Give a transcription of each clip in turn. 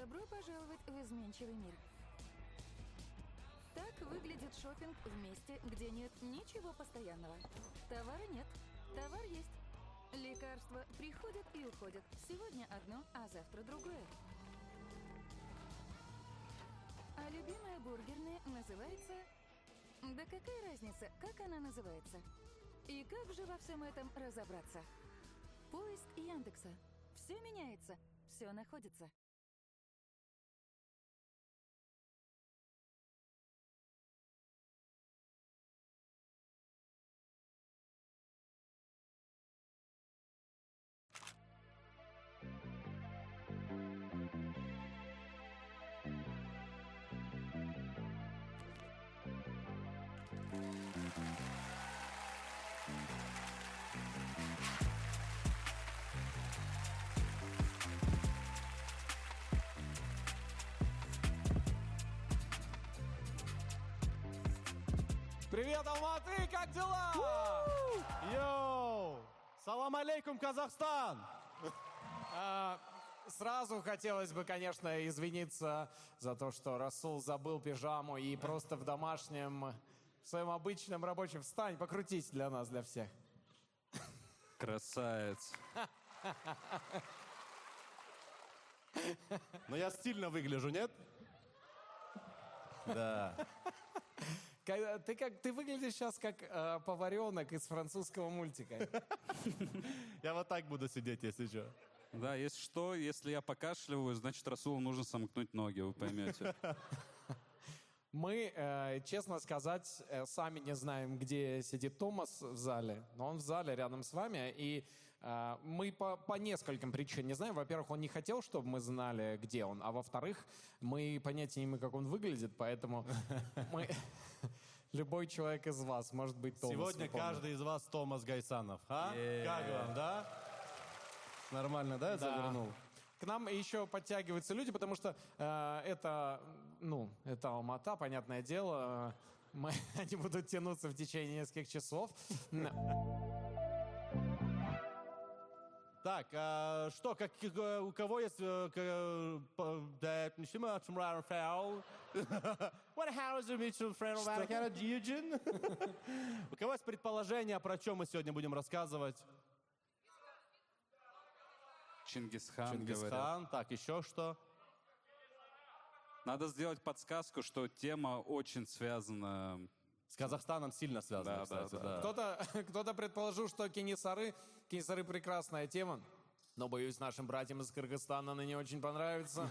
Добро пожаловать в изменчивый мир. Так выглядит шопинг в месте, где нет ничего постоянного. Товара нет, товар есть. Лекарства приходят и уходят. Сегодня одно, а завтра другое. А любимая бургерная называется... Да какая разница, как она называется? И как же во всем этом разобраться? Поиск Яндекса. Все меняется, все находится. Казахстан! А, Сразу хотелось бы, конечно, извиниться за то, что Расул забыл пижаму и просто в домашнем, в своем обычном рабочем... Встань, покрутись для нас, для всех. Красавец. Но я стильно выгляжу, нет? Да. Когда- Ты, как, ты выглядишь сейчас как э, поваренок из французского мультика. Я вот так буду сидеть, если что. Да, если что, если я покашливаю, значит, Расулу нужно сомкнуть ноги, вы поймете. Мы, э, честно сказать, э, сами не знаем, где сидит Томас в зале, но он в зале рядом с вами, и э, мы по, по нескольким причинам не знаем. Во-первых, он не хотел, чтобы мы знали, где он, а во-вторых, мы понятия не имеем, как он выглядит, поэтому мы... Любой человек из вас может быть Томас. Сегодня каждый из вас Томас Гайсанов. А? Е. Как вам, да? Нормально, да, я Да. завернул? К нам еще подтягиваются люди, потому что э, это, ну, это Алмата, понятное дело. Мы, они будут тянуться в течение нескольких часов. Так, а, что, как, э, у кого есть... э, What we to friend of Anakin Eugene? У кого есть предположение, про чем мы сегодня будем рассказывать? Чингисхан. Чингисхан, так, еще что? Надо сделать подсказку, что тема очень связана. С Казахстаном сильно связано, Да, да, кстати, да. да. Кто-то, кто-то предположил, что Кенисары, Кенисары прекрасная тема, но, боюсь, нашим братьям из Кыргызстана она не очень понравится.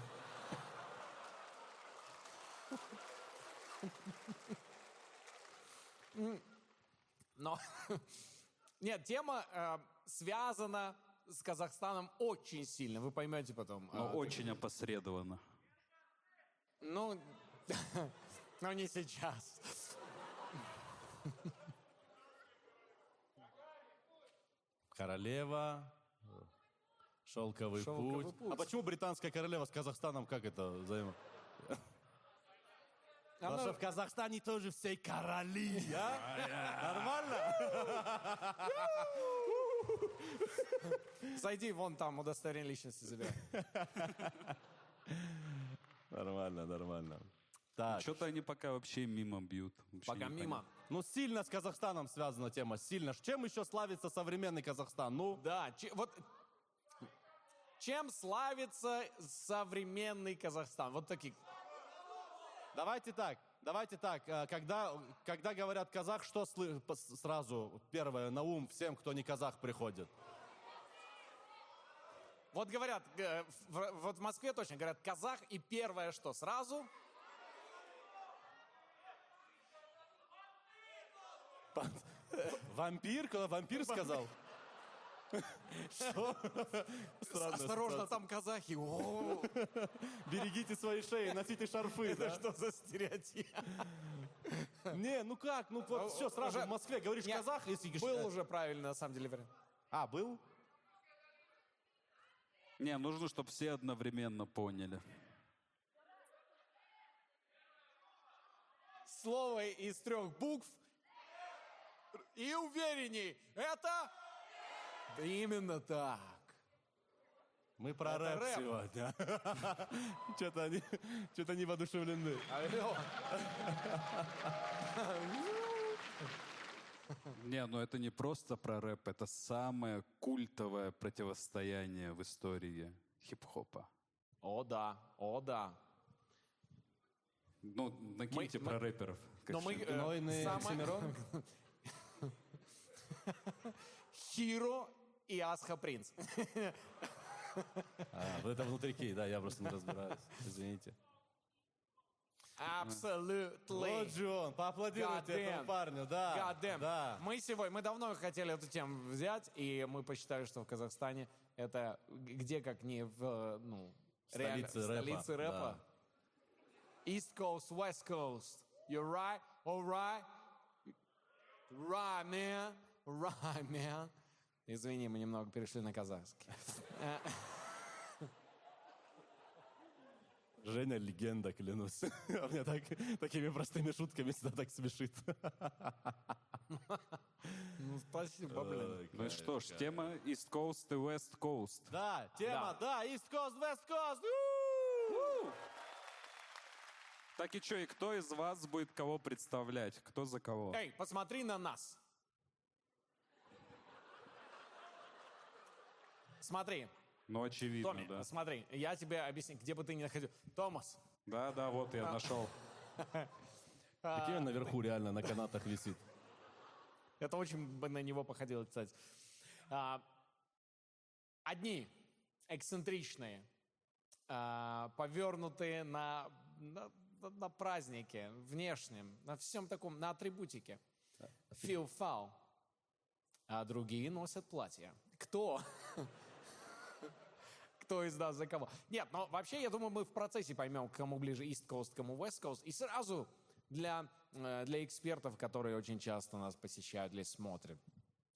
Но нет, тема э, связана с Казахстаном очень сильно. Вы поймете потом. Но А, очень опосредованно. Ну, но не сейчас. Королева, шелковый, Шелковый путь. путь. А почему британская королева с Казахстаном, как это взаимо... Потому Она- что в Казахстане тоже все короли, а? Нормально? Зайди вон там, удостоверение личности забирай. Нормально, нормально. Так, Что-то они пока вообще мимо бьют. Вообще Пока непонятно. мимо. ну сильно с Казахстаном связана тема, сильно. Чем еще славится современный Казахстан? Ну, Да, че- вот чем славится современный Казахстан? Вот такие. Давайте так, давайте так. э, Когда, когда говорят казах, что слы- сразу первое на ум всем, кто не казах, приходит? Вот говорят, э, вот в Москве точно говорят казах, и первое что, сразу? Вампир? Вампир сказал? Что? Осторожно, там казахи. О, Берегите свои шеи, носите шарфы. Это да? что за стереотип? Не, ну как? Ну вот все, сразу в Москве говоришь казах, говоришь... Был уже правильно, на самом деле, вариант. А, был? Не, нужно, чтобы все одновременно поняли. Слово из трех букв и уверенней. Это... Именно так. Мы про Это рэп, рэп. сегодня. Что-то они, что-то они воодушевлены. Не, ну это не просто про рэп, это самое культовое противостояние в истории хип-хопа. О, да, о, да. Ну, накиньте Мы- про мы- рэперов. Но мы... э, Нойный самое-? Хиро и Асха Принц. А, вот это внутрики, да, я просто не разбираюсь. Извините. Absolutely. Вот же он, поаплодируйте этому парню, да. God damn. Да. Мы сегодня, мы давно хотели эту тему взять, и мы посчитали, что в Казахстане это где как не в, э, ну, реально, Столице рэпа, столице рэпа. East Coast, West Coast. You're right, all right. Right, man. Right, man. Извини, мы немного перешли на казахский. Женя легенда, клянусь. А Меня так, такими простыми шутками всегда так смешит. Ну, спасибо, блин. Ну и что ж, тема East Coast и West Coast. Да, тема, да, East Coast, West Coast. Так и что, и кто из вас будет кого представлять? Кто за кого? Эй, посмотри на нас. Смотри, Ну, очевидно, Томми, да. смотри, я тебе объясню, где бы ты ни находил. Томас, Да, да, вот я нашел. Прикинь, он наверху реально на канатах висит. это очень бы на него походило, кстати. А, одни эксцентричные, а, повернутые на, на, на- на празднике, внешнем, на всем таком, на атрибутике. Feel foul. А другие носят платья. Кто? Кто из нас за кого? Нет, но вообще, я думаю, мы в процессе поймем, кому ближе East Coast, кому West Coast. И сразу для, э, для экспертов, которые очень часто нас посещают или смотрят,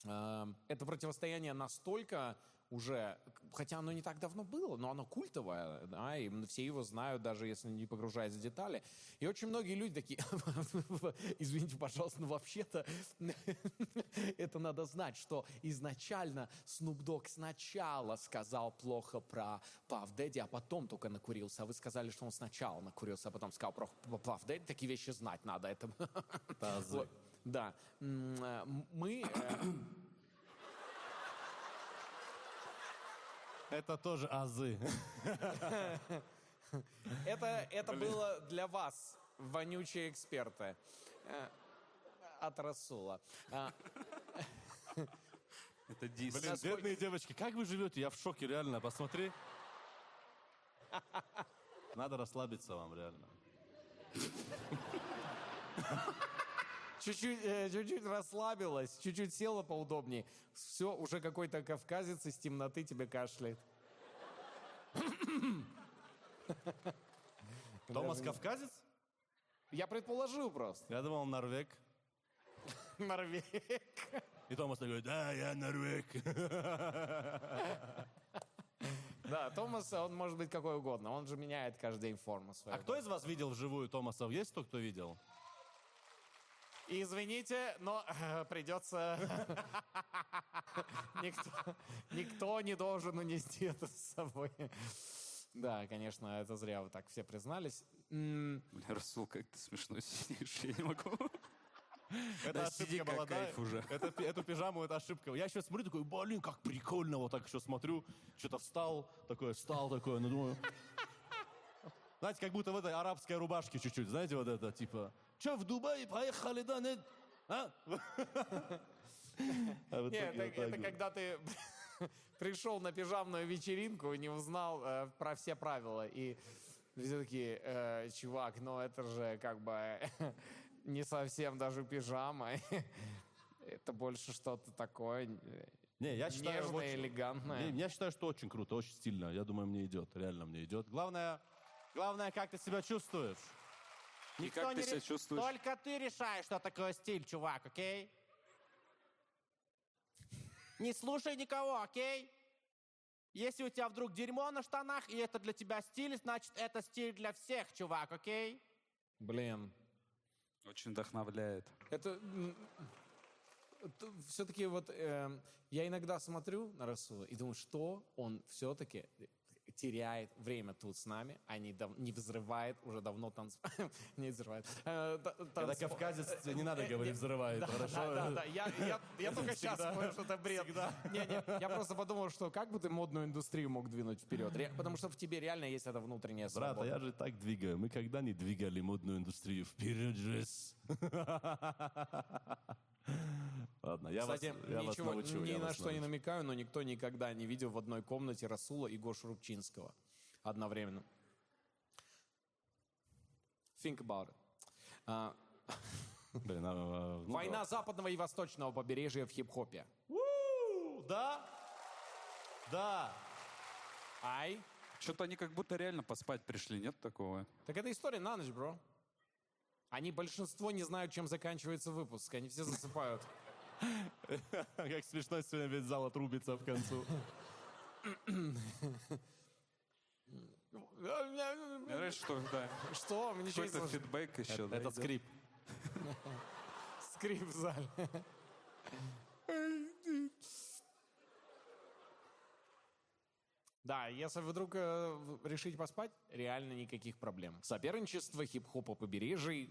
э, это противостояние настолько уже, хотя оно не так давно было, но оно культовое, да, и все его знают, даже если не погружаясь в детали. И очень многие люди такие, извините, пожалуйста, но вообще-то это надо знать, что изначально Snoop Dogg сначала сказал плохо про Puff Daddy, а потом только накурился. А вы сказали, что он сначала накурился, а потом сказал про Puff Daddy. Такие вещи знать надо. Это... Да. Э, Мы... Это тоже азы. Это, это было для вас, вонючие эксперты. Э, От Расула. А, Это дис. Блин, Насколько- бедные девочки, как вы живете? Я в шоке, реально, посмотри. Надо расслабиться вам, реально. Чуть-чуть, э, чуть-чуть расслабилась, чуть-чуть села поудобнее. Все, уже какой-то кавказец из темноты тебе кашляет. Томас Кавказец? Я предположил просто. Я думал, он норвег. Норвег. И Томас такой, да, я норвег. Да, Томас, он может быть какой угодно. Он же меняет каждый день форму свою. А кто из вас видел вживую Томаса? Есть кто, кто видел? Извините, но э, придется... никто, никто не должен унести это с собой. Да, конечно, это зря вы так все признались. Бля, Расул, как ты смешно сидишь, я не могу. Это Да ошибка сиди, была, да? уже. Это, эту пижаму, это ошибка. Я сейчас смотрю, такой, блин, как прикольно. Вот так еще смотрю, что-то встал, такой, встал, такой, ну думаю... Знаете, как будто в этой арабской рубашке чуть-чуть, знаете, вот это, типа, что, в Дубай поехали, да, нет? А? Нет, это, когда ты пришел на пижамную вечеринку и не узнал э, про все правила. И все такие, э, чувак, ну это же как бы не совсем даже пижама. Это больше что-то такое Не, я считаю, нежное, очень- элегантное. Не, я считаю, что очень круто, очень стильно. Я думаю, мне идет, реально мне идет. Главное, главное, как ты себя чувствуешь. И как ты себя чувствуешь? Только ты решаешь, что такое стиль, чувак, окей? Не слушай никого, окей? Если у тебя вдруг дерьмо на штанах, и это для тебя стиль, значит, это стиль для всех, чувак, окей? Блин, Очень вдохновляет. это... все-таки вот э, я иногда смотрю на Расула и думаю, что он все-таки теряет время тут с нами, а не, дав- не взрывает уже давно танц... не взрывает. э, Когда кавказец, не надо говорить взрывает, хорошо? Да, да. Я, только сейчас понял, что это бред. Не, не, я просто подумал, что как бы ты модную индустрию мог двинуть вперед? Ре- Потому что в тебе реально есть эта внутренняя Брат, а свобода. я же так двигаю. Мы когда не двигали модную индустрию вперед же. Ладно, я вас, Кстати, я вас ничего, научу. ни я на вас что не научу. намекаю, но никто никогда не видел в одной комнате Расула и Гошу Рубчинского одновременно. Think about it. А, Блин, а, а, ну война западного и восточного побережья в хип-хопе. да. Да. Да. Ай. Что-то они как будто реально поспать пришли, нет такого? Так это история на ночь, бро. Они большинство не знают, чем заканчивается выпуск. Они все засыпают. Как смешно сегодня весь зал отрубится в концу. Мне нравится, что да, Что? Мы ничего не какой-то слышим. фидбэк еще. да, Это идет. скрип. Скрип в зале. Да, если вдруг э, решите поспать, реально никаких проблем. Соперничество хип-хопа побережий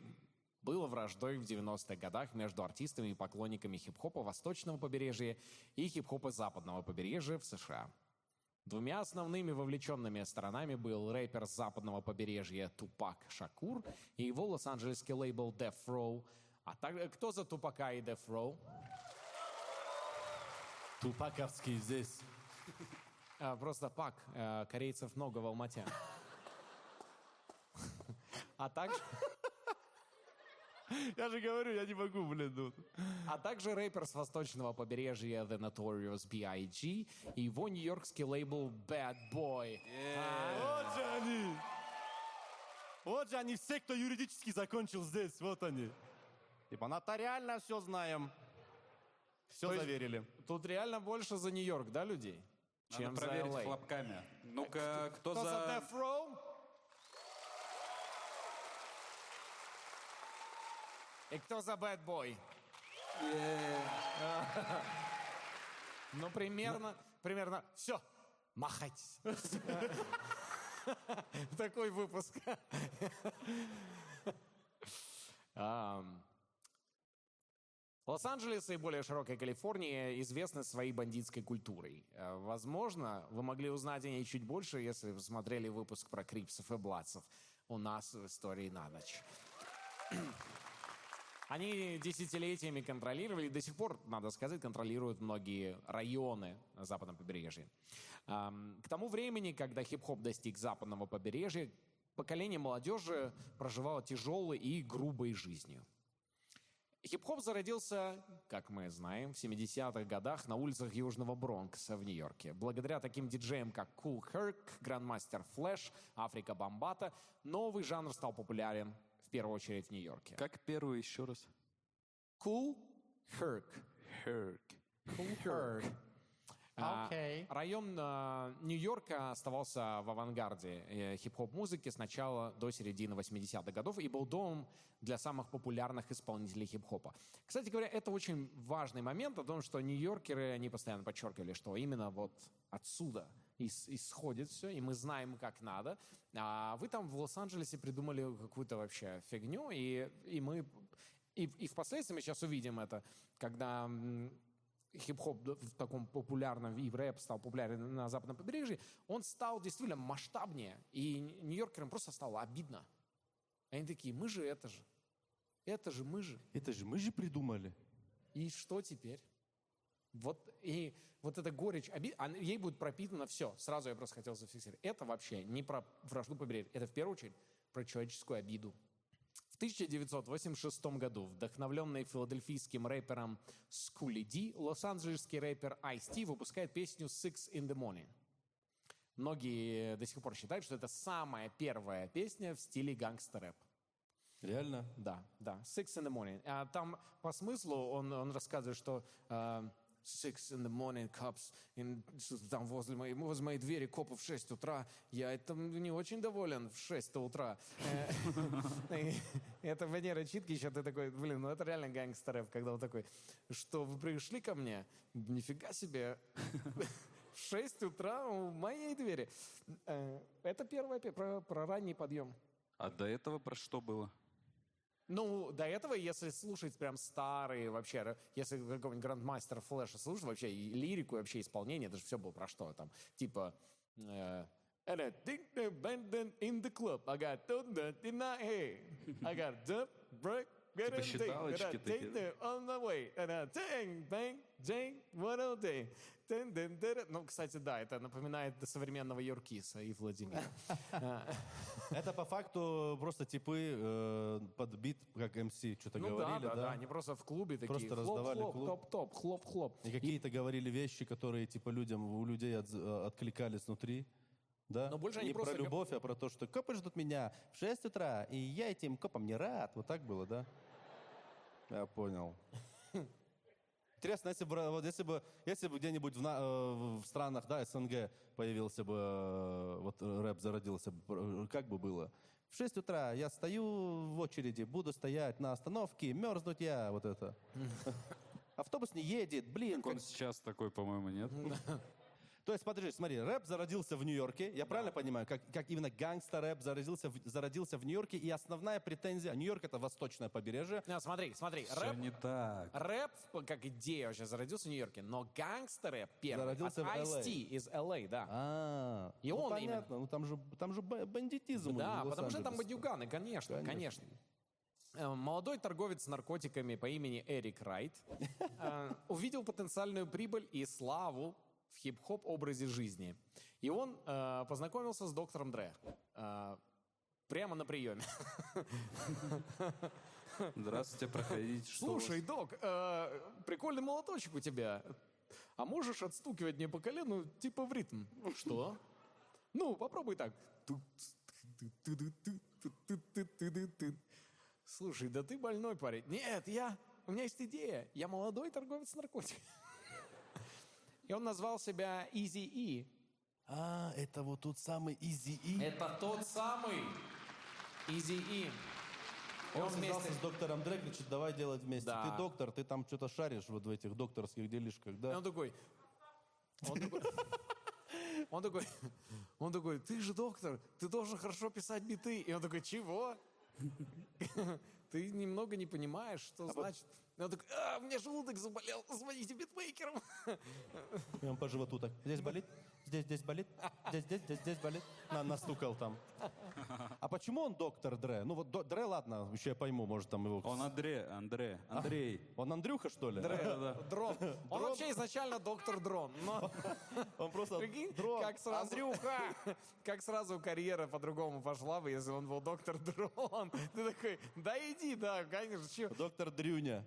было враждой в 90-х годах между артистами и поклонниками хип-хопа восточного побережья и хип-хопа западного побережья в США. Двумя основными вовлеченными сторонами был рэпер с западного побережья Тупак Шакур и его лос-анджелесский лейбл Death Row. А также кто за Тупака и Death Row? Тупаковский здесь. А, просто Пак. э, корейцев много в Алмате. А также, Я же говорю, я не могу, блин. ну. а также рэпер с восточного побережья The Notorious B.I.G. и его нью-йоркский лейбл Bad Boy. А, Вот же они. Вот же они все, кто юридически закончил здесь. Вот они. Типа нотариально все знаем. Все То заверили. Тут реально больше за Нью-Йорк, да, людей? Надо Чем за проверить LA. хлопками. Ну-ка, кто, Кто за за... Death Row? И кто за Bad Boy? Ну, примерно, примерно, все, махать. Такой выпуск. Лос-Анджелес и более широкая Калифорния известны своей бандитской культурой. Э, Возможно, вы могли узнать о ней чуть больше, если вы смотрели выпуск про Крипсов и Бладцев у нас в истории на ночь. Они десятилетиями контролировали, и до сих пор, надо сказать, контролируют многие районы на западном побережье. К тому времени, когда хип-хоп достиг западного побережья, поколение молодежи проживало тяжелой и грубой жизнью. Хип-хоп зародился, как мы знаем, в 70-х годах на улицах Южного Бронкса в Нью-Йорке. Благодаря таким диджеям, как Cool Herc, Grandmaster Flash, Африка Бомбата, новый жанр стал популярен первую очередь в Нью-Йорке. Как первый еще раз? Cool Herc. Herc. Cool Herc. А, Окей. Район а, Нью-Йорка оставался в авангарде э, хип-хоп музыки с начала до середины 80-х годов и был домом для самых популярных исполнителей хип-хопа. Кстати говоря, это очень важный момент о том, что нью-йоркеры, они постоянно подчеркивали, что именно вот отсюда исходит все, и мы знаем, как надо. А вы там в Лос-Анджелесе придумали какую-то вообще фигню, и, и мы... И, и впоследствии мы сейчас увидим это, когда хип-хоп в таком популярном, и рэп стал популярен на западном побережье, он стал действительно масштабнее. И нью-йоркерам просто стало обидно. Они такие, мы же это же. Это же мы же. Это же мы же придумали. И что теперь? Вот, и вот эта горечь, оби- ей будет пропитано все. Сразу я просто хотел зафиксировать. Это вообще не про вражду побережья. Это в первую очередь про человеческую обиду. В 1986 году, вдохновленный филадельфийским рэпером Скули Ди, лос-анджелесский рэпер Ice-T выпускает песню «Six in the Morning». Многие до сих пор считают, что это самая первая песня в стиле гангстер-рэп. Реально? Да, да. Six in the morning. А там по смыслу он, он рассказывает, что э, six in the morning cops, in, там возле моей, возле моей двери копы в 6 утра. Я этим не очень доволен в 6 утра. Э, Это Венера Читки еще ты такой, блин, ну это реально гангстер когда он такой, что вы пришли ко мне? Нифига себе. В 6 утра у моей двери. Э, Это первое пе- про, про ранний подъем. А до этого про что было? Ну, до этого, если слушать прям старые вообще, если какого-нибудь грандмастера флеша слушать вообще, и лирику, и вообще исполнение, это же все было про что там. Типа... э, And I think the band in the club. I got thunder in my head. I got the break. Типа считалочки такие. On the way. And I dang, bang, dang, what all day. Дын, дын, дыры. Ну, кстати, да, это напоминает современного Юркиса и Владимира. Это по факту просто типы э, под бит, как МС, что-то Ну да, говорили, да, да, они просто в клубе такие Просто раздавали клуб. топ-топ, хлоп-хлоп. И какие-то говорили вещи, которые типа людям, у людей э, откликались внутри. Да? Но больше они не просто про любовь, а про то, что копы ждут меня в 6 утра, и я этим копам не рад. Вот так было, да? Я понял. Интересно, если бы, вот если бы, если бы где-нибудь в, на- э, в странах, да, СНГ появился бы, э, вот рэп зародился, бы, э, как бы было? В 6 утра я стою в очереди, буду стоять на остановке, мерзнуть я, вот это. Автобус не едет, блин. Он как- сейчас такой, по-моему, нет? То есть, подожди, смотри, рэп зародился в Нью-Йорке, я правильно понимаю, как, как именно гангстер-рэп зародился в, зародился в Нью-Йорке, и основная претензия, Нью-Йорк это восточное побережье, А, смотри, смотри, Все рэп, не так. рэп как идея вообще зародился в Нью-Йорке, но гангстер первый Зародился от в LA. Ice-T из LA, да. А, И ну, он понятно, ну там же, там же бандитизм. Да, потому что там бандюганы, конечно, конечно. Э, Молодой торговец наркотиками по имени Эрик Райт э, увидел потенциальную прибыль и славу в хип-хоп образе жизни. И он э, познакомился с доктором Дре. Э, прямо на приеме. Здравствуйте, проходите. Слушай, док, э, прикольный молоточек у тебя. А можешь отстукивать мне по колену, типа в ритм? Что? Ну, попробуй так. Слушай, да ты больной парень. Нет, я... У меня есть идея. Я молодой торговец наркотиками. И он назвал себя Easy E. А, это вот тот самый Изи И. Это тот самый Easy E. Он Он связался вместе- с доктором Дре, говорит, давай делать вместе. Да. Ты доктор, ты там что-то шаришь вот в этих докторских делишках, И да? он такой... Он такой... Он такой, он такой, ты же доктор, ты должен хорошо писать биты. И он такой, чего? Ты немного не понимаешь, что значит. И он такой, а, у меня желудок заболел, звоните битмейкерам. И он по животу так. Здесь болит, здесь, здесь болит, здесь, здесь, здесь, здесь болит. На, настукал там. А почему он доктор Дре? Ну вот до- Дре, ладно, еще я пойму, может там его... Он Андре, Андре, Андрей. Он Андрюха, что ли? Дрон. Он вообще изначально доктор Дрон. Но Он просто прикинь, дрон. как сразу... Андрюха! Как сразу карьера по-другому пошла бы, если он был доктор Дрон. Ты такой, да иди, да, конечно. Доктор Дрюня.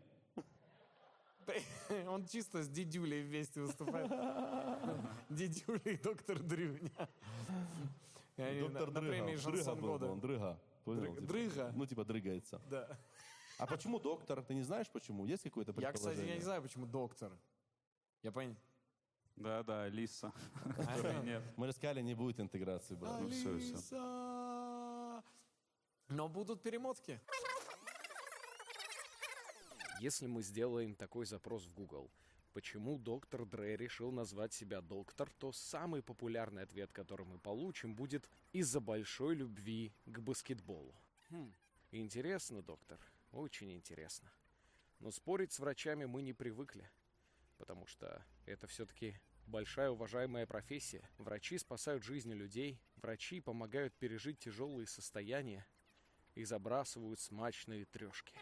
Он чисто с дедюлей вместе выступает. Дедюля и доктор Дрюня. Доктор на, на премии Дрыга. Дрыга «Шансон был, года». он дрыга. Понял, Дрыга. типа? Дрыга? Ну, типа дрыгается. Да. А почему доктор? Ты не знаешь, почему? Есть какое-то Я, предположение? кстати, я не знаю, почему доктор. Я понял. Да-да, Лиса. Которой нет. Мы же сказали, не будет интеграции, брат. Ну. Но будут перемотки. Если мы сделаем такой запрос в Google, почему доктор Дре решил назвать себя доктор, то самый популярный ответ, который мы получим, будет из-за большой любви к баскетболу. Хм, интересно, доктор, очень интересно. Но спорить с врачами мы не привыкли, потому что это все-таки большая уважаемая профессия. Врачи спасают жизни людей, врачи помогают пережить тяжелые состояния и забрасывают смачные трешки.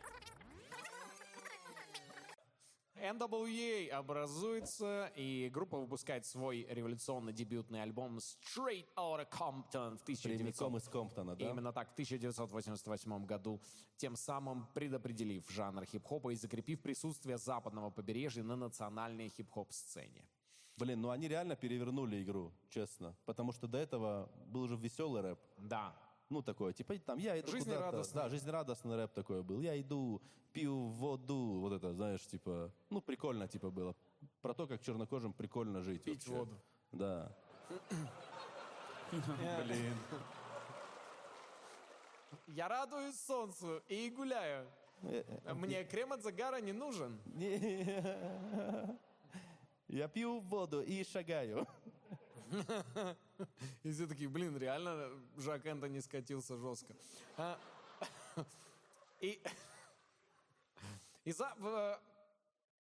NWA образуется, и группа выпускает свой революционный дебютный альбом Straight Outta Compton в 1900 Прямиком из Комптона, да? Именно так, в 1988 году, тем самым предопределив жанр хип-хопа и закрепив присутствие западного побережья на национальной хип-хоп-сцене. Блин, ну они реально перевернули игру, честно. Потому что до этого был же веселый рэп. Да. Ну, такое, типа, там, я иду куда-то. Жизнерадостный. Да, жизнерадостный рэп такой был. Я иду, пью воду, вот это, знаешь, типа, ну, прикольно, типа, было. Про то, как чернокожим прикольно жить. Пить вообще. воду. Да. Блин. Я радуюсь солнцу и гуляю. Мне крем от загара не нужен. Я пью воду и шагаю. И все такие, блин, реально Жак Энтони скатился жестко. А, И, и за, в-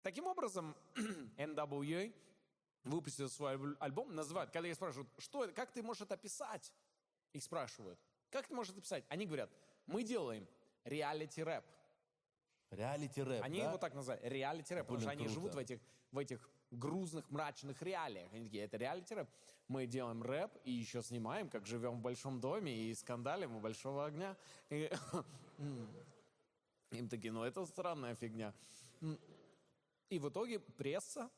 таким образом NWA выпустил свой альб- альбом, называют, когда их спрашивают, что это, как ты можешь это описать? Их спрашивают, как ты можешь это описать? Они говорят, мы делаем реалити-рэп. Реалити рэп, Они да? его так называют, реалити-рэп, потому что они круто. живут в этих, в этих грузных, мрачных реалиях. Они такие, это реалити-рэп. Мы делаем рэп и еще снимаем, как живем в большом доме и скандалим у большого огня. И- Им такие, ну это странная фигня. И в итоге пресса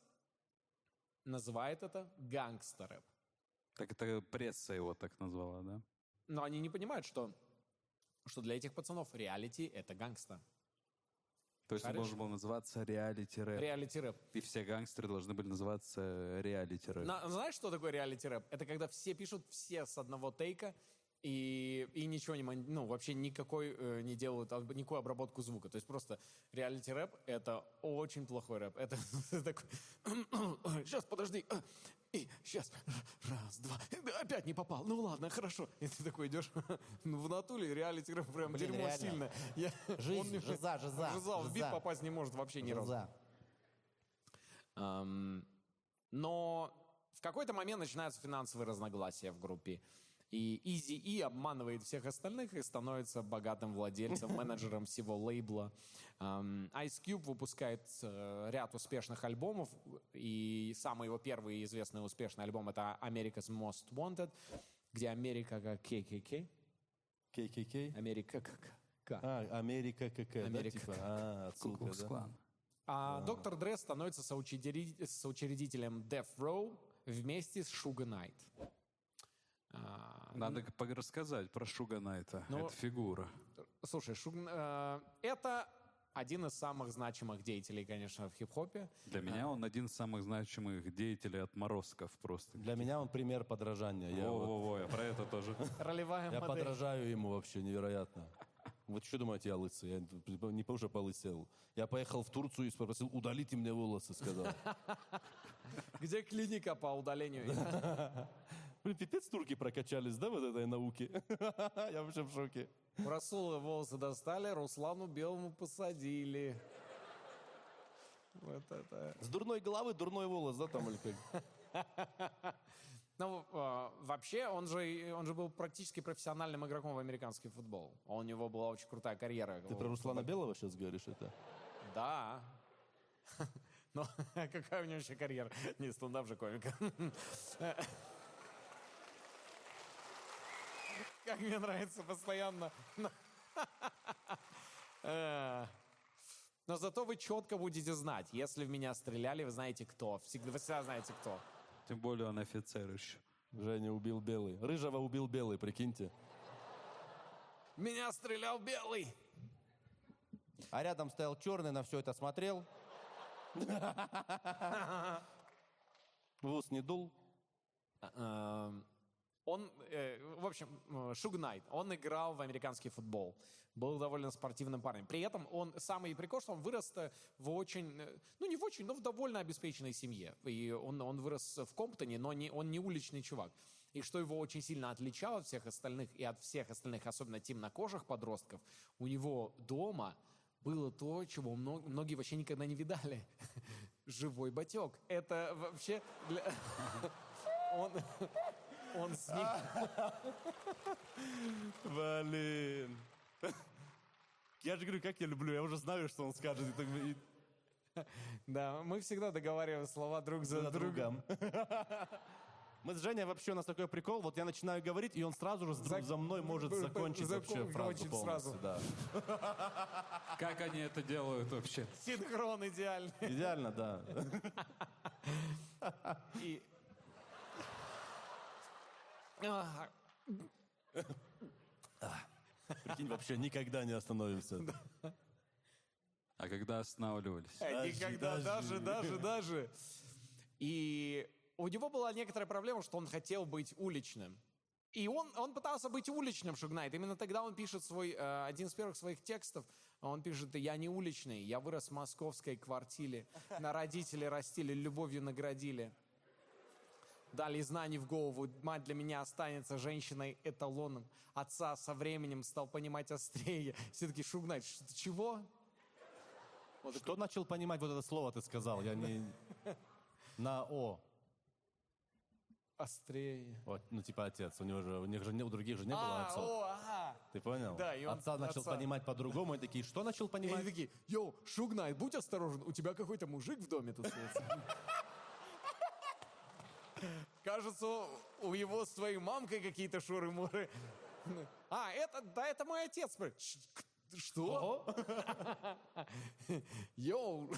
называет это гангстер-рэп. Так это пресса его так назвала, да? Но они не понимают, что, что для этих пацанов реалити — это gangsta. То есть он Хорошо. должен был называться реалити-рэп. Реалити-рэп. И все гангстеры должны были называться реалити-рэп. На- знаешь, что такое реалити-рэп? Это когда все пишут все с одного тейка, и, и ничего не, ну, вообще никакой э, не делают, об- никакую обработку звука. То есть просто реалити-рэп — это очень плохой рэп. Это такой, сейчас, подожди, и сейчас, раз, два, опять не попал, ну ладно, хорошо. И ты такой идешь, ну, в натуре реалити-рэп прям Блин, дерьмо реально. сильно. Я- Жизнь, не- жиза, жиза, Жиза, в бит жиза. попасть не может вообще ни разу. За. Ам, но в какой-то момент начинаются финансовые разногласия в группе. И Изи И обманывает всех остальных и становится богатым владельцем, менеджером всего лейбла. Ice Cube выпускает э, ряд успешных альбомов, и самый его первый известный успешный альбом это America's Most Wanted, где Америка как ККК, ККК? Америка как К. А, Америка какая, Америка. да, типа? А, отсылка, да? Клан. А доктор Дре становится соучредителем Death Row вместе с Шуга Найт. А, Надо п- рассказать про Шуга Найта. Ну, Это фигура. Слушай, Шуг, э, это один из самых значимых деятелей, конечно, в хип-хопе. Для меня он один из самых значимых деятелей отморозков просто. Для меня он пример подражания. Я, вот- Во-во-во, я про это тоже. Ролевая я модель. подражаю ему вообще невероятно. Вот что думаете, я лысый? Я не уже полысел. Я поехал в Турцию и спросил, удалите мне волосы, сказал. Где клиника по удалению? Блин, пипец турки прокачались, да, вот этой науки? Я вообще в шоке. Расула волосы достали, Руслану Белому посадили. Вот это. С дурной головы дурной волос, да, там или как? Ну, э, вообще, он же, он же был практически профессиональным игроком в американский футбол. У него была очень крутая карьера. Ты про Руслана Белого сейчас говоришь это? Да. Но какая у него еще карьера? Не, стендап же комика. Как мне нравится постоянно. Э, Но зато вы четко будете знать, если в меня стреляли, вы знаете кто. Всегда, вы всегда знаете кто. Тем более он офицер еще. Женя убил белый. Рыжего убил белый, прикиньте. Меня стрелял белый. А рядом стоял черный, на все это смотрел. В ус не дул. Он, э, в общем, э, Шуг Найт, он играл в американский футбол, был довольно спортивным парнем. При этом он, самый прикол, что он вырос э, в очень, э, ну не в очень, но в довольно обеспеченной семье. И он, он вырос в Комптоне, но не, он не уличный чувак. И что его очень сильно отличало от всех остальных, и от всех остальных, особенно темнокожих подростков, у него дома было то, чего мно- многие вообще никогда не видали. Живой батек. Это вообще... Он, он с. Блин. Я же говорю, как я люблю, я уже знаю, что он скажет. Да, мы всегда договариваем слова друг за, за другом. Мы с Женей вообще у нас такой прикол, вот я начинаю говорить, и он сразу же Зак- за мной может Зак- закончить вообще фразу полностью. сразу. Да. Как они это делают вообще? Синхрон идеальный. Идеально, да. И... Прикинь, вообще никогда не остановимся. А когда останавливались? э, Никогда, даже, даже, даже. И у него была некоторая проблема, что он хотел быть уличным. И он, он пытался быть уличным, Шугнайт. Именно тогда он пишет свой, э, один из первых своих текстов. Он пишет, я не уличный, я вырос в московской квартире. На родители растили, любовью наградили. Дали знаний в голову. Мать для меня останется женщиной эталоном. Отца со временем стал понимать острее. Все таки Шугнайт, ш- чего? Что начал понимать вот это слово ты сказал? Я не... На О. Острее. Вот, ну, типа отец. У него же, у них же не, у других же не было А, отцов. о, ага. Ты понял? Да, и он Отца начал отца. понимать по-другому. И такие, что начал И понимать? они такие, йоу, Шугнайт, будь осторожен, у тебя какой-то мужик в доме тусуется. Кажется, у его с твоей мамкой какие-то шуры-муры. А, это, да, это мой отец. Что? Йоу.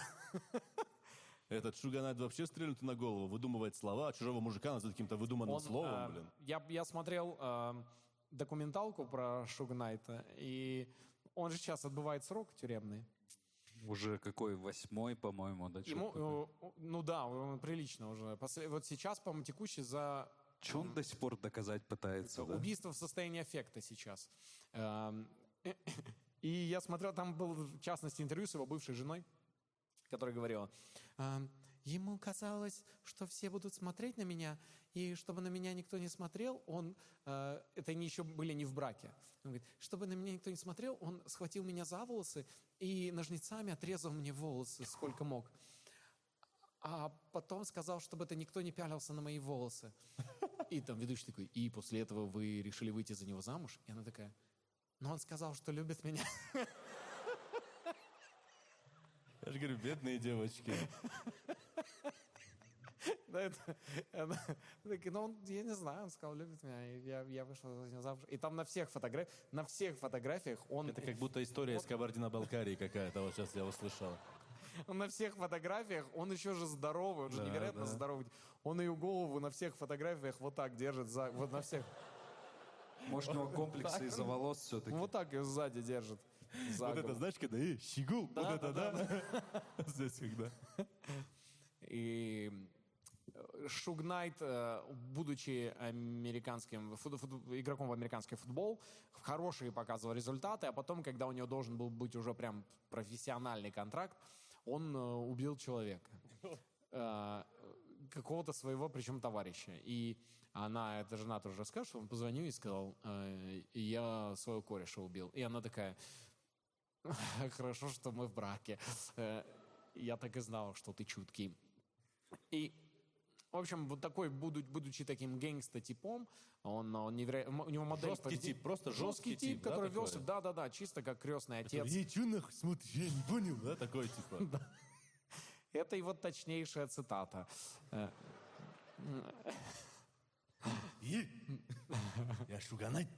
Этот Шуганайт вообще стрельнут на голову, выдумывает слова, а чужого мужика называет каким-то выдуманным Он, словом, э, блин. Я, я смотрел э, документалку про Шугнайта, и он же сейчас отбывает срок тюремный. Уже какой, восьмой, по-моему, да? Ему, э, ну да, он прилично уже. После- вот сейчас, по-моему, текущий за Че он до сих пор доказать пытается, да? Убийство в состоянии аффекта сейчас. Эм, И я смотрел, там был, в частности, интервью с его бывшей женой, которая говорила, «Эм, ему казалось, что все будут смотреть на меня, и чтобы на меня никто не смотрел, он, э, это они еще были не в браке, он говорит, чтобы на меня никто не смотрел, он схватил меня за волосы и ножницами отрезал мне волосы, сколько мог. А потом сказал, чтобы это никто не пялился на мои волосы. И там ведущий такой, и после этого вы решили выйти за него замуж? И она такая, но он сказал, что любит меня. Я же говорю, бедные девочки. Да, это- она ну, он, я не знаю, он сказал, любит меня, и я, я вышла за него замуж. И там на всех фотографиях, на всех фотографиях он, Это как будто история из Кабардино-Балкарии какая-то, вот сейчас я услышал. на всех фотографиях, он еще же здоровый, он же Да, невероятно да. здоровый. Он ее голову на всех фотографиях вот так держит, за, вот на всех, Может, у него комплексы из-за волос все-таки? вот так ее сзади держит. за Вот это, знаешь, когда, э, щегул, вот это, да? Здесь когда. И Шуг Найт, э, будучи американским игроком в американский футбол, хорошие показывал результаты, а потом, когда у него должен был быть уже прям профессиональный контракт, он э, убил человека. Э, Какого-то своего, причем товарища. И она, эта жена тоже расскажет, что он позвонил и сказал, я своего кореша убил. И она такая, хорошо, что мы в браке. Я так и знала, что ты чуткий. И, в общем, вот такой, буду- будучи таким гангста-типом, он, он неверо- у него модель... Жесткий поведения- тип, просто жесткий тип, тип, да, который такой? велся, да-да-да, чисто как крестный отец. Ей, чё нахуй смотришь, я не понял, да, такой типа. Это его точнейшая цитата. Э, «Е, Я Шуганайт.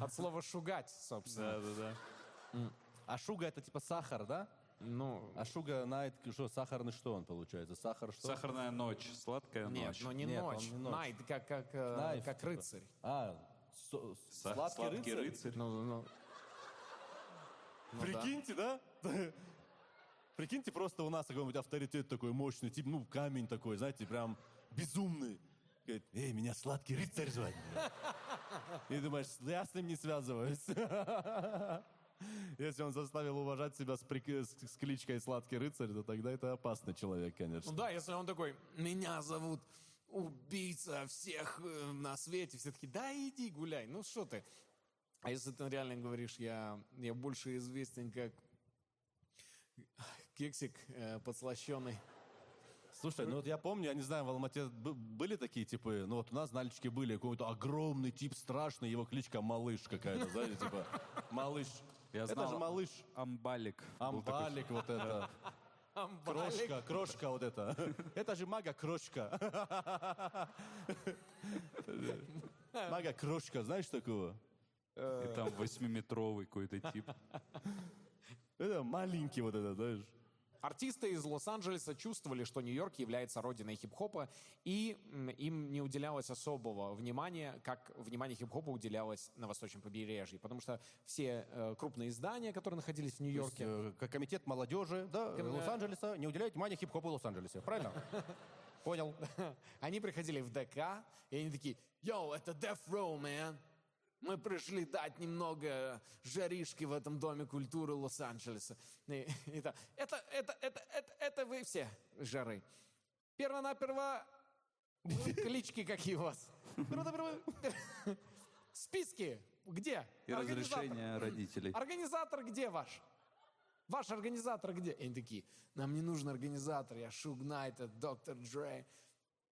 От слова «шугать», собственно. да. А шуга это типа сахар, да? Ну, А шуга найт, что, сахарный что он получается? Сахар что? Сахарная ночь, сладкая нет, ночь. ну не Нет, он ночь. не ночь. Найт, как, как, э, Найф, как типа. рыцарь. А, со- Са- сладкий, рыцарь? Ну, ну, ну да. Прикиньте, да? Прикиньте, просто у нас какой-нибудь авторитет такой мощный, тип, ну, камень такой, знаете, прям безумный. Говорит, эй, меня сладкий рыцарь звать. бля». И думаешь, я с ним не связываюсь. Если он заставил уважать себя с, прик- с- кличкой «Сладкий рыцарь», то тогда это опасный человек, конечно. Ну да, если он такой, меня зовут убийца всех э, на свете, все таки да иди гуляй, ну что ты. А если ты реально говоришь, я, я больше известен как кексик э, подслащенный. Слушай, ну вот я помню, я не знаю, в Алмате бы- были такие типы, ну вот у нас нальчики были, какой-то огромный тип страшный, его кличка Малыш какая-то, знаете, типа Малыш. Я Это знал же Малыш. Амбалик. Амбалик вот это. Крошка, крошка вот это. Это же мага крошка. Мага крошка, знаешь такого? И там восьмиметровый какой-то тип. Это маленький вот это, знаешь. Артисты из Лос-Анджелеса чувствовали, что Нью-Йорк является родиной хип-хопа, и им не уделялось особого внимания, как внимание хип-хопа уделялось на Восточном побережье. Потому что все э, крупные издания, которые находились в Нью-Йорке, э, как комитет молодежи, да, Ком- э, Лос-Анджелеса, не уделяет внимания хип-хопу Лос-Анджелесе. Правильно? Понял. они приходили в ДК, и они такие, «Йоу, это Death Row, man! Мы пришли дать немного жаришки в этом доме культуры Лос-Анджелеса. И- и так, это, это, это, это, это вы все жары. Перво-наперво клички какие у вас? Списки где? И разрешение родителей. Организатор где ваш? Ваш организатор где? И они такие, нам не нужен организатор, я Шуг Найт, это Доктор Дре,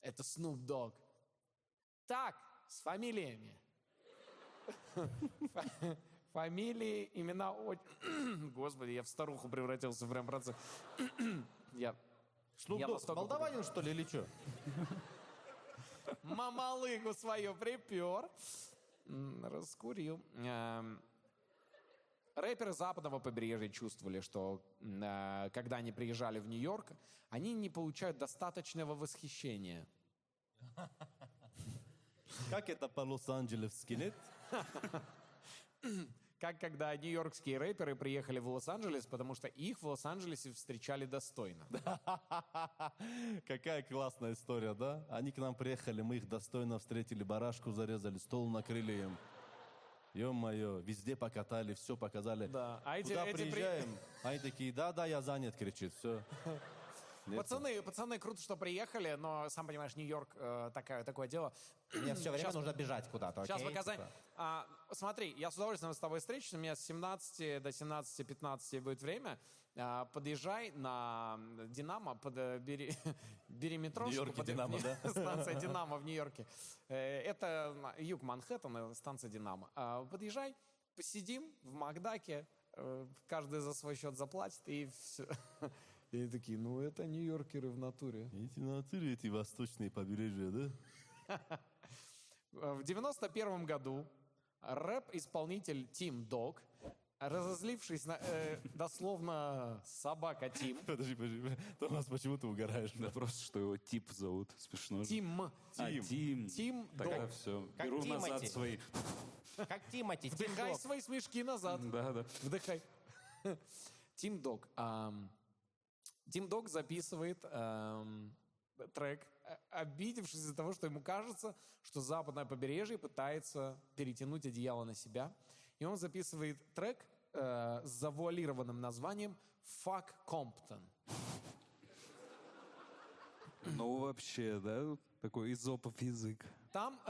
это Снуп Дог. Так, с фамилиями. Фа- Фамилии, имена, Господи, я в старуху превратился прям процесс. Я Снуп Я Дог, настолько молдаванин, что ли, или что? мамалыгу свою припер, раскурил. Эм, Рэперы западного побережья чувствовали, что э, когда они приезжали в Нью-Йорк, они не получают достаточного восхищения. Как это по-лос-анджелевски, нет? Как когда нью-йоркские рэперы приехали в Лос-Анджелес, потому что их в Лос-Анджелесе встречали достойно. Какая классная история, да? Они к нам приехали, мы их достойно встретили, барашку зарезали, стол накрыли им. Ё-моё, везде покатали, все показали. Да, а эти- Куда эти при- приезжаем, они такие, да-да, я занят, кричит, все. Пацаны, пацаны, круто, что приехали, но сам понимаешь, Нью-Йорк э, такая, такое дело. Мне все время Щас- нужно бежать куда-то, Сейчас окей? показать. Типа. А, смотри, я с удовольствием с тобой встречусь. У меня с 17 до 17-15 будет время. А, подъезжай на Динамо, под, э, бери, бери метро. В Нью-Йорке «Динамо», да? Станция Динамо в Нью-Йорке. Э, Это юг Манхэттена, станция Динамо. А, Подъезжай, посидим в Макдаке, э, каждый за свой счет заплатит, и все. И они такие, ну это нью-йоркеры в натуре. Эти натуры, эти восточные побережья, да? В 91 году рэп-исполнитель Тим Дог, разозлившись на, э, дословно собака Тим, Подожди, подожди, Томас, почему ты угораешь? Да просто, что его тип зовут. Смешно. же. Тим, А, Тим. Тим Тогда все. Как Беру назад Тимати. свои. Как Тимати, Тим Вдыхай свои смешки назад. Да, да. Вдыхай. Тим Дог. ам, Тим Дог записывает ам, трек, э, обидевшись из-за того, что ему кажется, что западное побережье пытается перетянуть одеяло на себя. И он записывает трек э, с завуалированным названием «Fuck Compton». Ну, вообще, да, такой изопов язык. Там,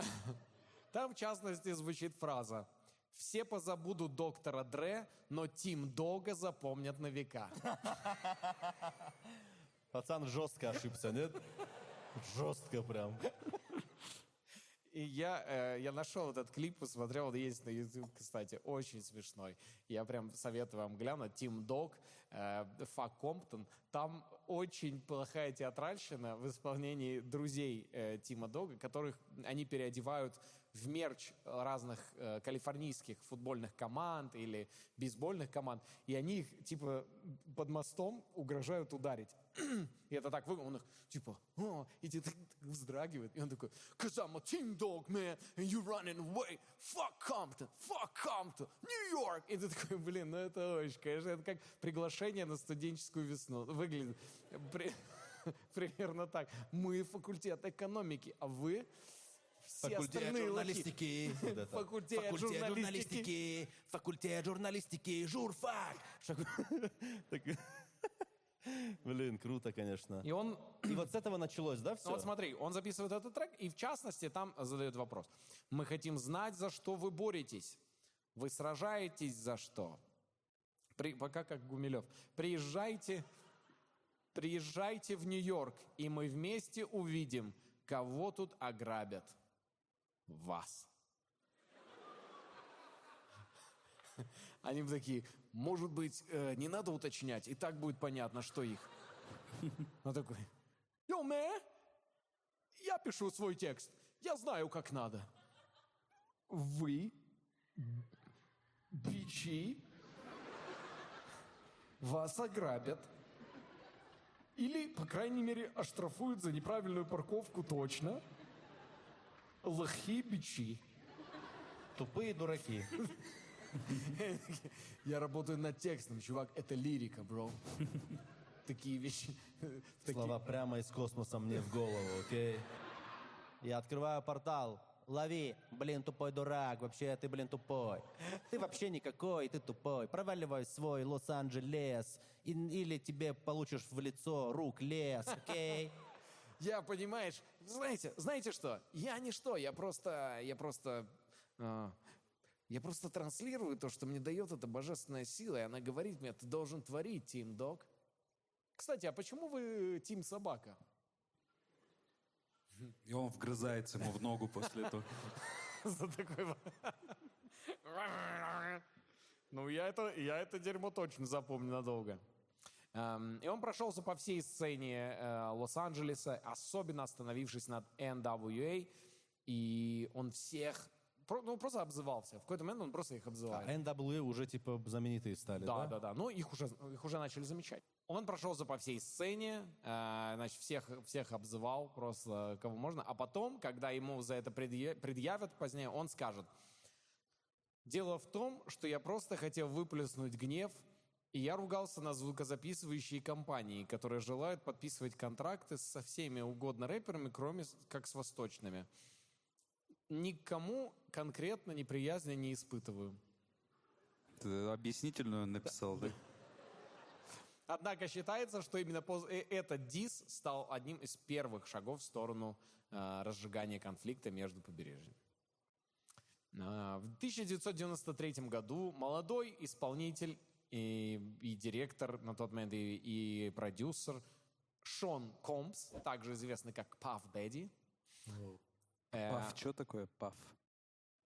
там, в частности, звучит фраза «Все позабудут доктора Дре, но Тим Дога запомнят на века». Пацан жестко ошибся, нет? Жестко прям. И я, э, я нашел этот клип, посмотрел, он есть на YouTube, кстати, очень смешной. Я прям советую вам глянуть. Тим Дог, э, Фак Комптон. Там очень плохая театральщина в исполнении друзей э, Тима Дога, которых они переодевают в мерч разных э, калифорнийских футбольных команд или бейсбольных команд, и они их, типа, под мостом угрожают ударить. И это так выглядит, он их, типа, «О», и так вздрагивает, и он такой, «Cause I'm a team dog, man, and you running away, fuck Compton, fuck Compton, New York!» И ты такой, блин, ну это очень, конечно, это как приглашение на студенческую весну. Выглядит при- примерно так. Мы факультет экономики, а вы все. Вот это. Факультет журналистики. Факультет журналистики, журфак. Блин, круто, конечно. И он И вот с этого началось, да, все? Ну вот смотри, он записывает этот трек, и в частности там задает вопрос. Мы хотим знать, за что вы боретесь. Вы сражаетесь за что? При- пока как Гумилев. Приезжайте, приезжайте в Нью-Йорк, и мы вместе увидим, кого тут ограбят. Вас. Они бы такие, может быть, э, не надо уточнять, и так будет понятно, что их. Он такой, Йоу, мэ, я пишу свой текст. Я знаю, как надо. Вы, бичи, вас ограбят. Или, по крайней мере, оштрафуют за неправильную парковку точно. Лохи бичи. Тупые дураки. Я работаю над текстом, чувак, это лирика, бро. Такие вещи. Слова прямо из космоса мне в голову, окей? Я открываю портал. Лови, блин, тупой дурак, вообще ты, блин, тупой. Ты вообще никакой, ты тупой. Проваливай свой Лос-Анджелес. Или тебе получишь в лицо рук лес, окей? Я, понимаешь, знаете, знаете что? Я не что, я просто, я просто, а, я просто транслирую то, что мне дает эта божественная сила, и она говорит мне, ты должен творить, Тим Дог. Кстати, а почему вы Тим Собака? И он вгрызается ему в ногу после этого. За такой... Ну, я это, я это дерьмо точно запомню надолго. Эм, И он прошелся по всей сцене э, Лос-Анджелеса, особенно остановившись над NWA, и он всех, про- ну, просто обзывался. В какой-то момент он просто их А обзывает. NWA уже типа знаменитые стали, Да, да? да, да. Ну, их уже, их уже начали замечать. Он прошелся по всей сцене, э, значит, всех, всех обзывал просто кого можно. А потом, когда ему за это предъя- предъявят позднее, он скажет, дело в том, что я просто хотел выплеснуть гнев, и я ругался на звукозаписывающие компании, которые желают подписывать контракты со всеми угодно рэперами, кроме как с восточными. Никому конкретно неприязни не испытываю. Ты объяснительную написал, да? Однако считается, что именно э- этот дис стал одним из первых шагов в сторону э, разжигания конфликта между побережьями. А, В 1993 году молодой исполнитель и, и директор на тот момент и, и продюсер Шон Комбс, также известный как Puff Daddy, э, Паф, что такое паф?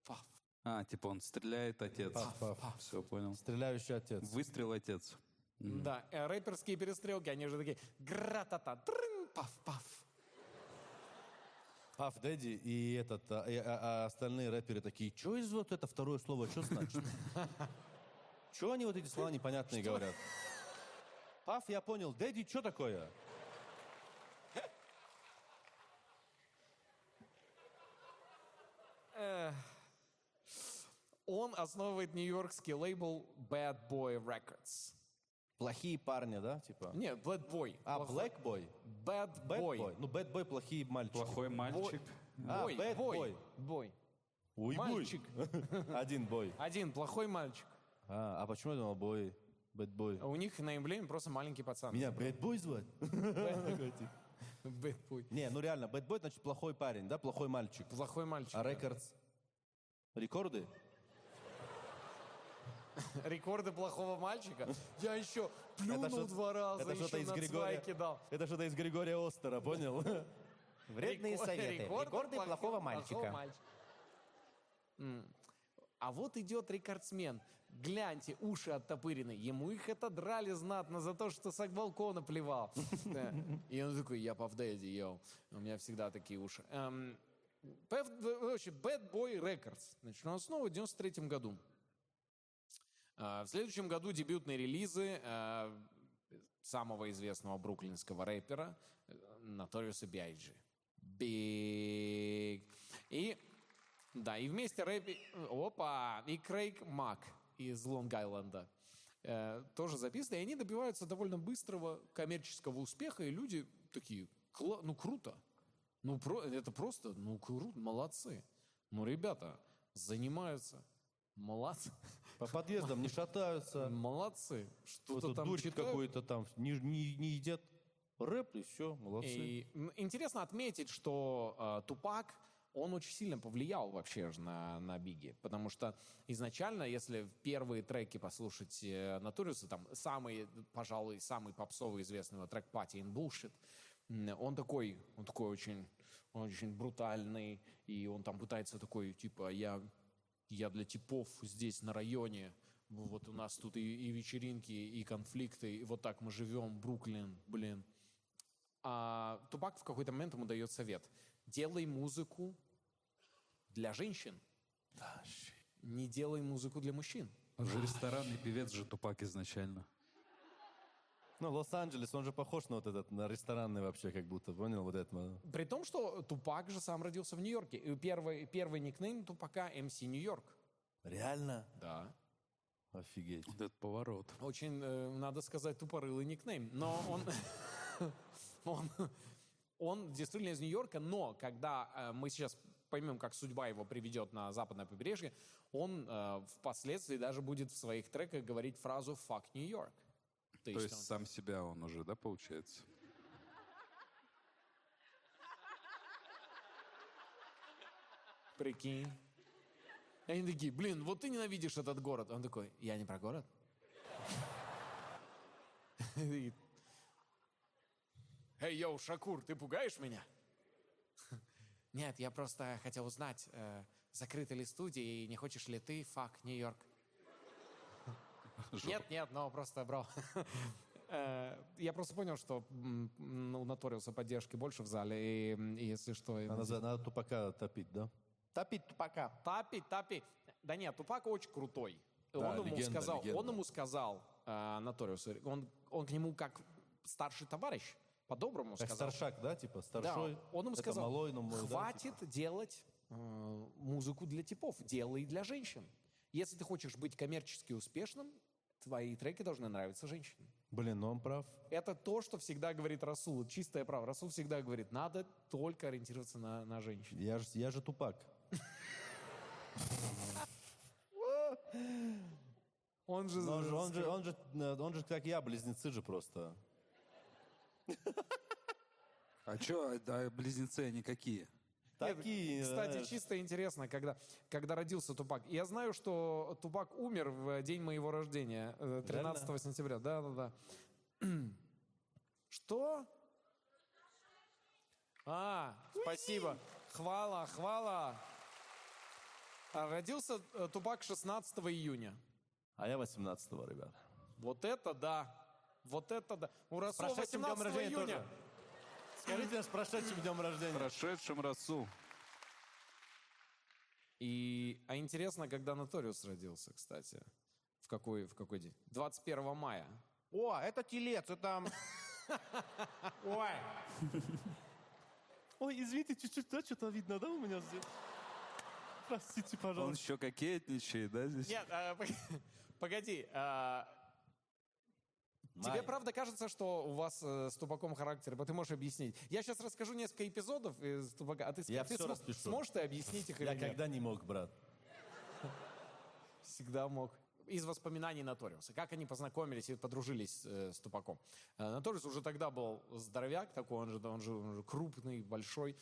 Puff. А, типа он стреляет, отец. Паф, паф. Все, понял. Стреляющий отец. Выстрел, отец. Мгм. Да, э, рэперские перестрелки, они же такие гра-та-та, трын, паф-паф. Паф Дэдди и этот, а, и- а- а остальные рэперы такие, что из вот это второе слово, что значит? Чего они вот эти слова непонятные говорят? Паф, я понял. Дэдди, что такое? Он основывает нью-йоркский лейбл Bad Boy Records. Плохие парни, да, типа? Нет, Bad Boy. А, Плохой- Black Boy? Bad Bad Boy. Boy. Ну, Bad Boy плохие мальчики. Плохой мальчик. А, Бой, Bad бой, Boy. бой. Уй, бой. Мальчик. Один бой. Один плохой мальчик. А, а почему я думал бой? Bad Boy. А у них на эмблеме просто маленький пацан. Меня Bad Boy звать? Bad Boy. Не, ну реально, Bad Boy значит плохой парень, да, плохой мальчик. Плохой мальчик. А рекордс? Рекорды? Рекорды плохого мальчика? Я еще плюнул два раза, это еще на Григория. кидал. Это что-то из Григория Остера, понял? Вредные советы. Рекорды плохого мальчика. А вот идет рекордсмен. Гляньте, уши оттопырены. Ему их отодрали знатно за то, что с балкона плевал. И он такой, я Daddy, йоу. У меня всегда такие уши. Эм, Bad Boy Records. Значит, он основан в 93 году. А, В следующем году дебютные релизы э, самого известного бруклинского рэпера э, Notorious B.I.G. Big. И, да, и вместе рэпи... Опа! И Крейг Мак из Лонг-Айленда. э, тоже записаны, и они добиваются довольно быстрого коммерческого успеха, и люди такие, «Кла- ну круто, ну про... это просто, ну круто, молодцы. Ну, ребята, занимаются, молодцы. По подъездам не шатаются. Молодцы. Что-то там дурь какую-то там не, не, не едят. Рэп и все, молодцы. И интересно отметить, что э, Тупак, он очень сильно повлиял вообще же на, на Биги. Потому что изначально, если первые треки послушать э, Натуриуса, там самый, пожалуй, самый попсовый известный трек «Party in Bullshit», он такой, он такой очень, очень брутальный, и он там пытается такой, типа, я, я для типов здесь на районе, вот у нас тут и, и вечеринки, и конфликты, и вот так мы живем, Бруклин, блин. А Тупак в какой-то момент ему дает совет. Делай музыку для женщин. Не делай музыку для мужчин. Он же ресторанный певец же Тупак изначально. Ну, Лос-Анджелес, он же похож на вот этот, на ресторанный вообще, как будто, понял, вот это. При том, что Тупак же сам родился в Нью-Йорке. И первый, первый никнейм Тупака MC Нью-Йорк. Реально? Да. Офигеть. Вот этот поворот. Очень, э, надо сказать, тупорылый никнейм. Но он, он, он действительно из Нью-Йорка, но когда э, мы сейчас поймем, как судьба его приведет на западное побережье, он э, впоследствии даже будет в своих треках говорить фразу «fuck Нью-Йорк». То есть сам себя он уже, да, получается? Прикинь. И они такие, блин, вот ты ненавидишь этот город. Он такой, я не про город. Эй, йоу, Шакур, ты пугаешь меня? Нет, я просто хотел узнать, э, закрыты ли студии, и не хочешь ли ты, фак, Нью-Йорк? Нет, нет, но просто, бро. Э, Я просто понял, что у Наториуса поддержки больше в зале, и, если что... Надо, тупака топить, да? Топить тупака. Тапи, Тапи. Да нет, Тупак очень крутой. Да, он, ему сказал, легенда. он ему сказал, э, Наториусу, он, он к нему как старший товарищ, по-доброму Как сказал. старшак, да, типа Да, старшой? он ему сказал, малой, но мой, да, хватит делать э, музыку для типов, делай для женщин. Если ты хочешь быть коммерчески успешным, твои треки должны нравиться женщинам. Блин, ну он прав. Это то, что всегда говорит Расул, чистое право. Расул всегда говорит, надо только ориентироваться на, на женщин. Я же, я же тупак. Он же... Он же, он же, он же, э, он же, как я, близнецы же просто. А что, да, близнецы они какие? Такие, Кстати, знаешь. чисто интересно, когда, когда родился Тупак. Я знаю, что Тупак умер в день моего рождения, э, 13 сентября. Да, да, да. Что? А, спасибо. Хвала, хвала. А, Родился э, Тупак 16 июня. А я 18-го, ребят. Вот это да. Вот это да. У днем 18 рождения июня. тоже. Скажите нас с прошедшим днем рождения. Прошедшим Расул. И, а интересно, когда Наториус родился, кстати. В какой, в какой день? 21 мая. О, это телец, это... Ой. Ой, извините, чуть-чуть, да, что-то видно, да, у меня здесь? Простите, Он пожалуйста. еще кокетничает, да, здесь? Нет, а, пог- погоди. а, Тебе Май. правда кажется, что у вас э, с Тупаком характер? Вот ты можешь объяснить. Я сейчас расскажу несколько эпизодов из Тупака, а ты, Я ты всё смо- распишу. сможешь ты объяснить их или Я нет? когда не мог, брат. Всегда мог. Из воспоминаний Наториуса. Как они познакомились и подружились э, с Тупаком. Э, Наториус уже тогда был здоровяк такой, он же, он же, он же крупный, большой.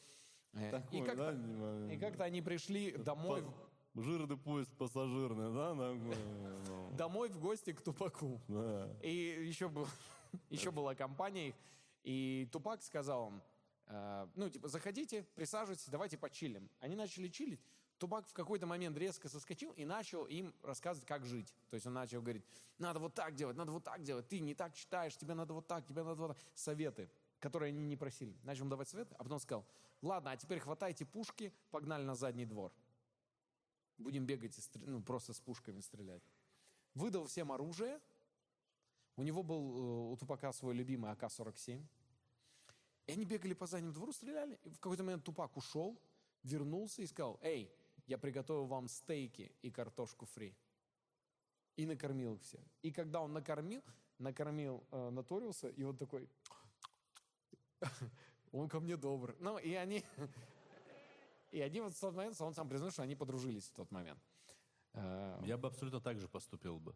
Э, Такой, и как-то, да, и как-то они пришли домой, в- Жирный поезд пассажирный, да? ну, домой в гости к Тупаку. да. И еще, был, еще была компания их. И Тупак сказал им, э, ну, типа, заходите, присаживайтесь, давайте почилим. Они начали чилить. Тупак в какой-то момент резко соскочил и начал им рассказывать, как жить. То есть он начал говорить, надо вот так делать, надо вот так делать, ты не так читаешь, тебе надо вот так, тебе надо вот так. Советы, которые они не просили. Начал им давать советы, а потом сказал, ладно, а теперь хватайте пушки, погнали на задний двор. Будем бегать, и стр- ну, просто с пушками стрелять. Выдал всем оружие, у него был э, у Тупака свой любимый АК-47. И они бегали по заднему двору, стреляли. И в какой-то момент Тупак ушел, вернулся и сказал, эй, я приготовил вам стейки и картошку фри. И накормил их всех. И когда он накормил, накормил э, Наториуса, и он такой, он ко мне добр. Ну, и они, и они вот в момент, он сам признал, что они подружились в тот момент. Э, Я бы абсолютно так же поступил бы.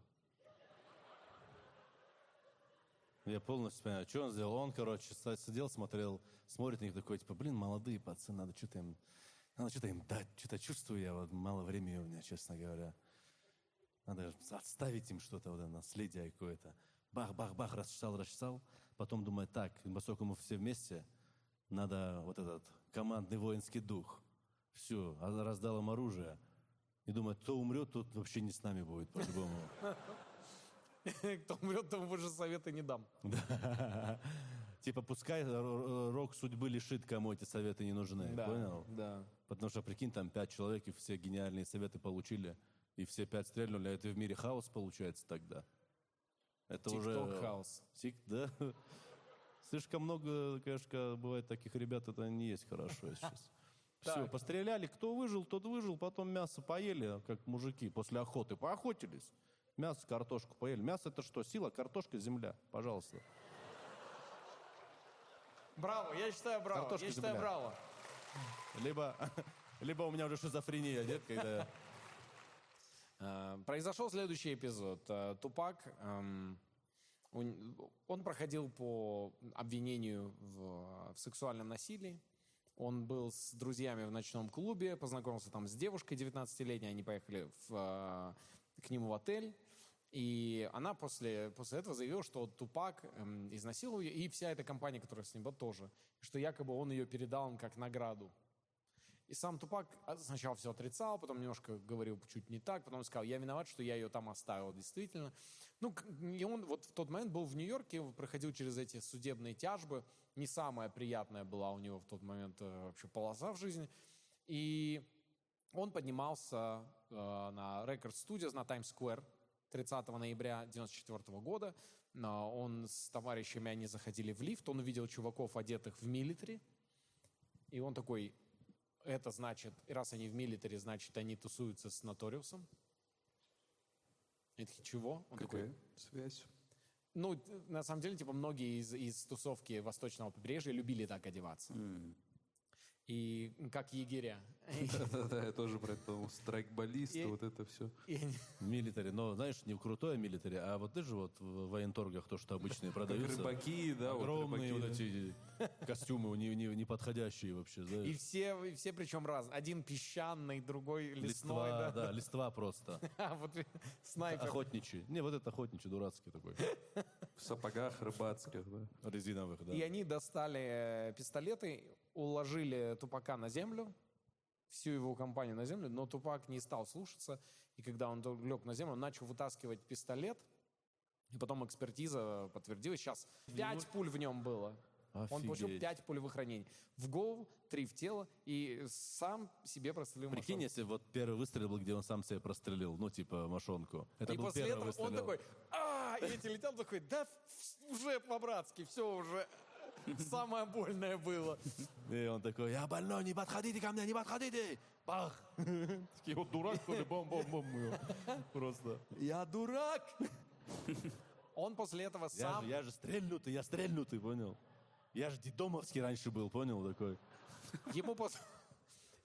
Я полностью понимаю, что он сделал. Он, короче, сидел, смотрел, смотрит на них такой, типа, блин, молодые пацаны, надо что-то им, надо что-то им дать, что-то чувствую я, вот мало времени у меня, честно говоря. Надо отставить им что-то, вот наследие какое-то. Бах-бах-бах, расчесал, расчесал. Потом думает, так, поскольку мы все вместе, надо вот этот командный воинский дух. Все, раздал им оружие. И думает, кто умрет, тот вообще не с нами будет, по-любому. Кто умрет, тому больше совета не дам. Да. Типа, пускай рок судьбы лишит, кому эти советы не нужны. Понял? Да. Потому что, прикинь, там пять человек, и все гениальные советы получили, и все пять стрельнули, а это в мире хаос получается тогда. Это TikTok уже... House. Тик, да? Слишком много, конечно, бывает таких ребят, это не есть хорошо сейчас. Все, Так. постреляли, кто выжил, тот выжил, потом мясо поели, как мужики после охоты. Поохотились. Мясо, картошку поели. Мясо это что? Сила, картошка, земля. Пожалуйста. Браво, я считаю браво. Картошка я считаю земля. браво. Либо, либо у меня уже шизофрения, нет, когда... Э, Произошел следующий эпизод. Э, Тупак, эм, он он проходил по обвинению в, в сексуальном насилии. Он был с друзьями в ночном клубе, познакомился там с девушкой 19-летней, они поехали в, э, к нему в отель. И она после, после этого заявила, что Тупак эм, изнасиловал ее, и вся эта компания, которая с ним была, тоже. Что якобы он ее передал им как награду. И сам Тупак а, сначала все отрицал, потом немножко говорил чуть не так, потом сказал, я виноват, что я ее там оставил, действительно. Ну, и он вот в тот момент был в Нью-Йорке, проходил через эти судебные тяжбы. Не самая приятная была у него в тот момент э, вообще полоса в жизни. И он поднимался э, на Record Studios на Times Square 30 ноября 1994 года. Он с товарищами, они заходили в лифт, он увидел чуваков, одетых в милитари. И он такой, это значит, раз они в милитаре, значит, они тусуются с Наториусом. И такие, чего? Он такой, Какая связь? ну, на самом деле, типа, многие из, из тусовки восточного побережья любили так одеваться. И как егеря. Да-да-да, я тоже про это подумал. Страйкболисты, И- вот это все. И Милитари, но знаешь, не в крутое милитари, а вот ты же вот в военторгах то, что обычные продаются. рыбаки, да, вот Огромные вот эти костюмы не, не, не подходящие вообще, И знаешь. все, и все причем разные. Один песчаный, другой лесной, Листва, да. да, листва просто. А вот снайпер. Охотничий. Не, вот это охотничий, дурацкий такой. В сапогах рыбацких, да. Резиновых, да. И они достали э, пистолеты, уложили Тупака на землю, всю его компанию на землю, но Тупак не стал слушаться. И когда он лег на землю, он начал вытаскивать пистолет. И потом экспертиза подтвердила, сейчас пять пуль в нем было. Он получил Офигеть. пять пулевых ранений. В голову, три в тело, и сам себе прострелил Прикинь, мошонку. если вот первый выстрел был, где он сам себе прострелил, ну, типа, мошонку. Это и был после первый этого выстрел. он такой, а, и эти летел такой, да уже по-братски, все уже. Самое больное было. И он такой, я больной, не подходите ко мне, не подходите! Бах! Такие, вот дурак, что ли, бом-бом-бом. Просто. Я дурак! Он после этого Я сам... же, я же стрельнутый, я стрельнутый, понял? Я же дедомовский раньше был, понял, такой. Ему, пос-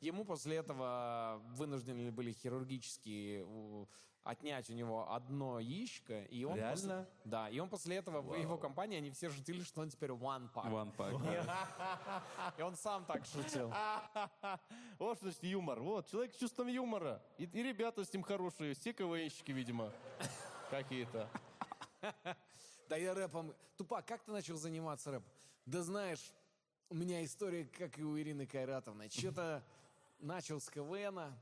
Ему после этого вынуждены были хирургически у- отнять у него одно яичко. И он Реально? после- да, и он после этого в его компании, они все шутили, что он теперь one pack. One pack. И он сам так шутил. Вот что значит юмор. Вот, человек с чувством юмора. И, и ребята с ним хорошие. Все КВНщики, видимо. Какие-то. Да я рэпом... Тупак, как ты начал заниматься рэпом? Да знаешь, у меня история, как и у Ирины Кайратовны. Что-то начал с КВНа,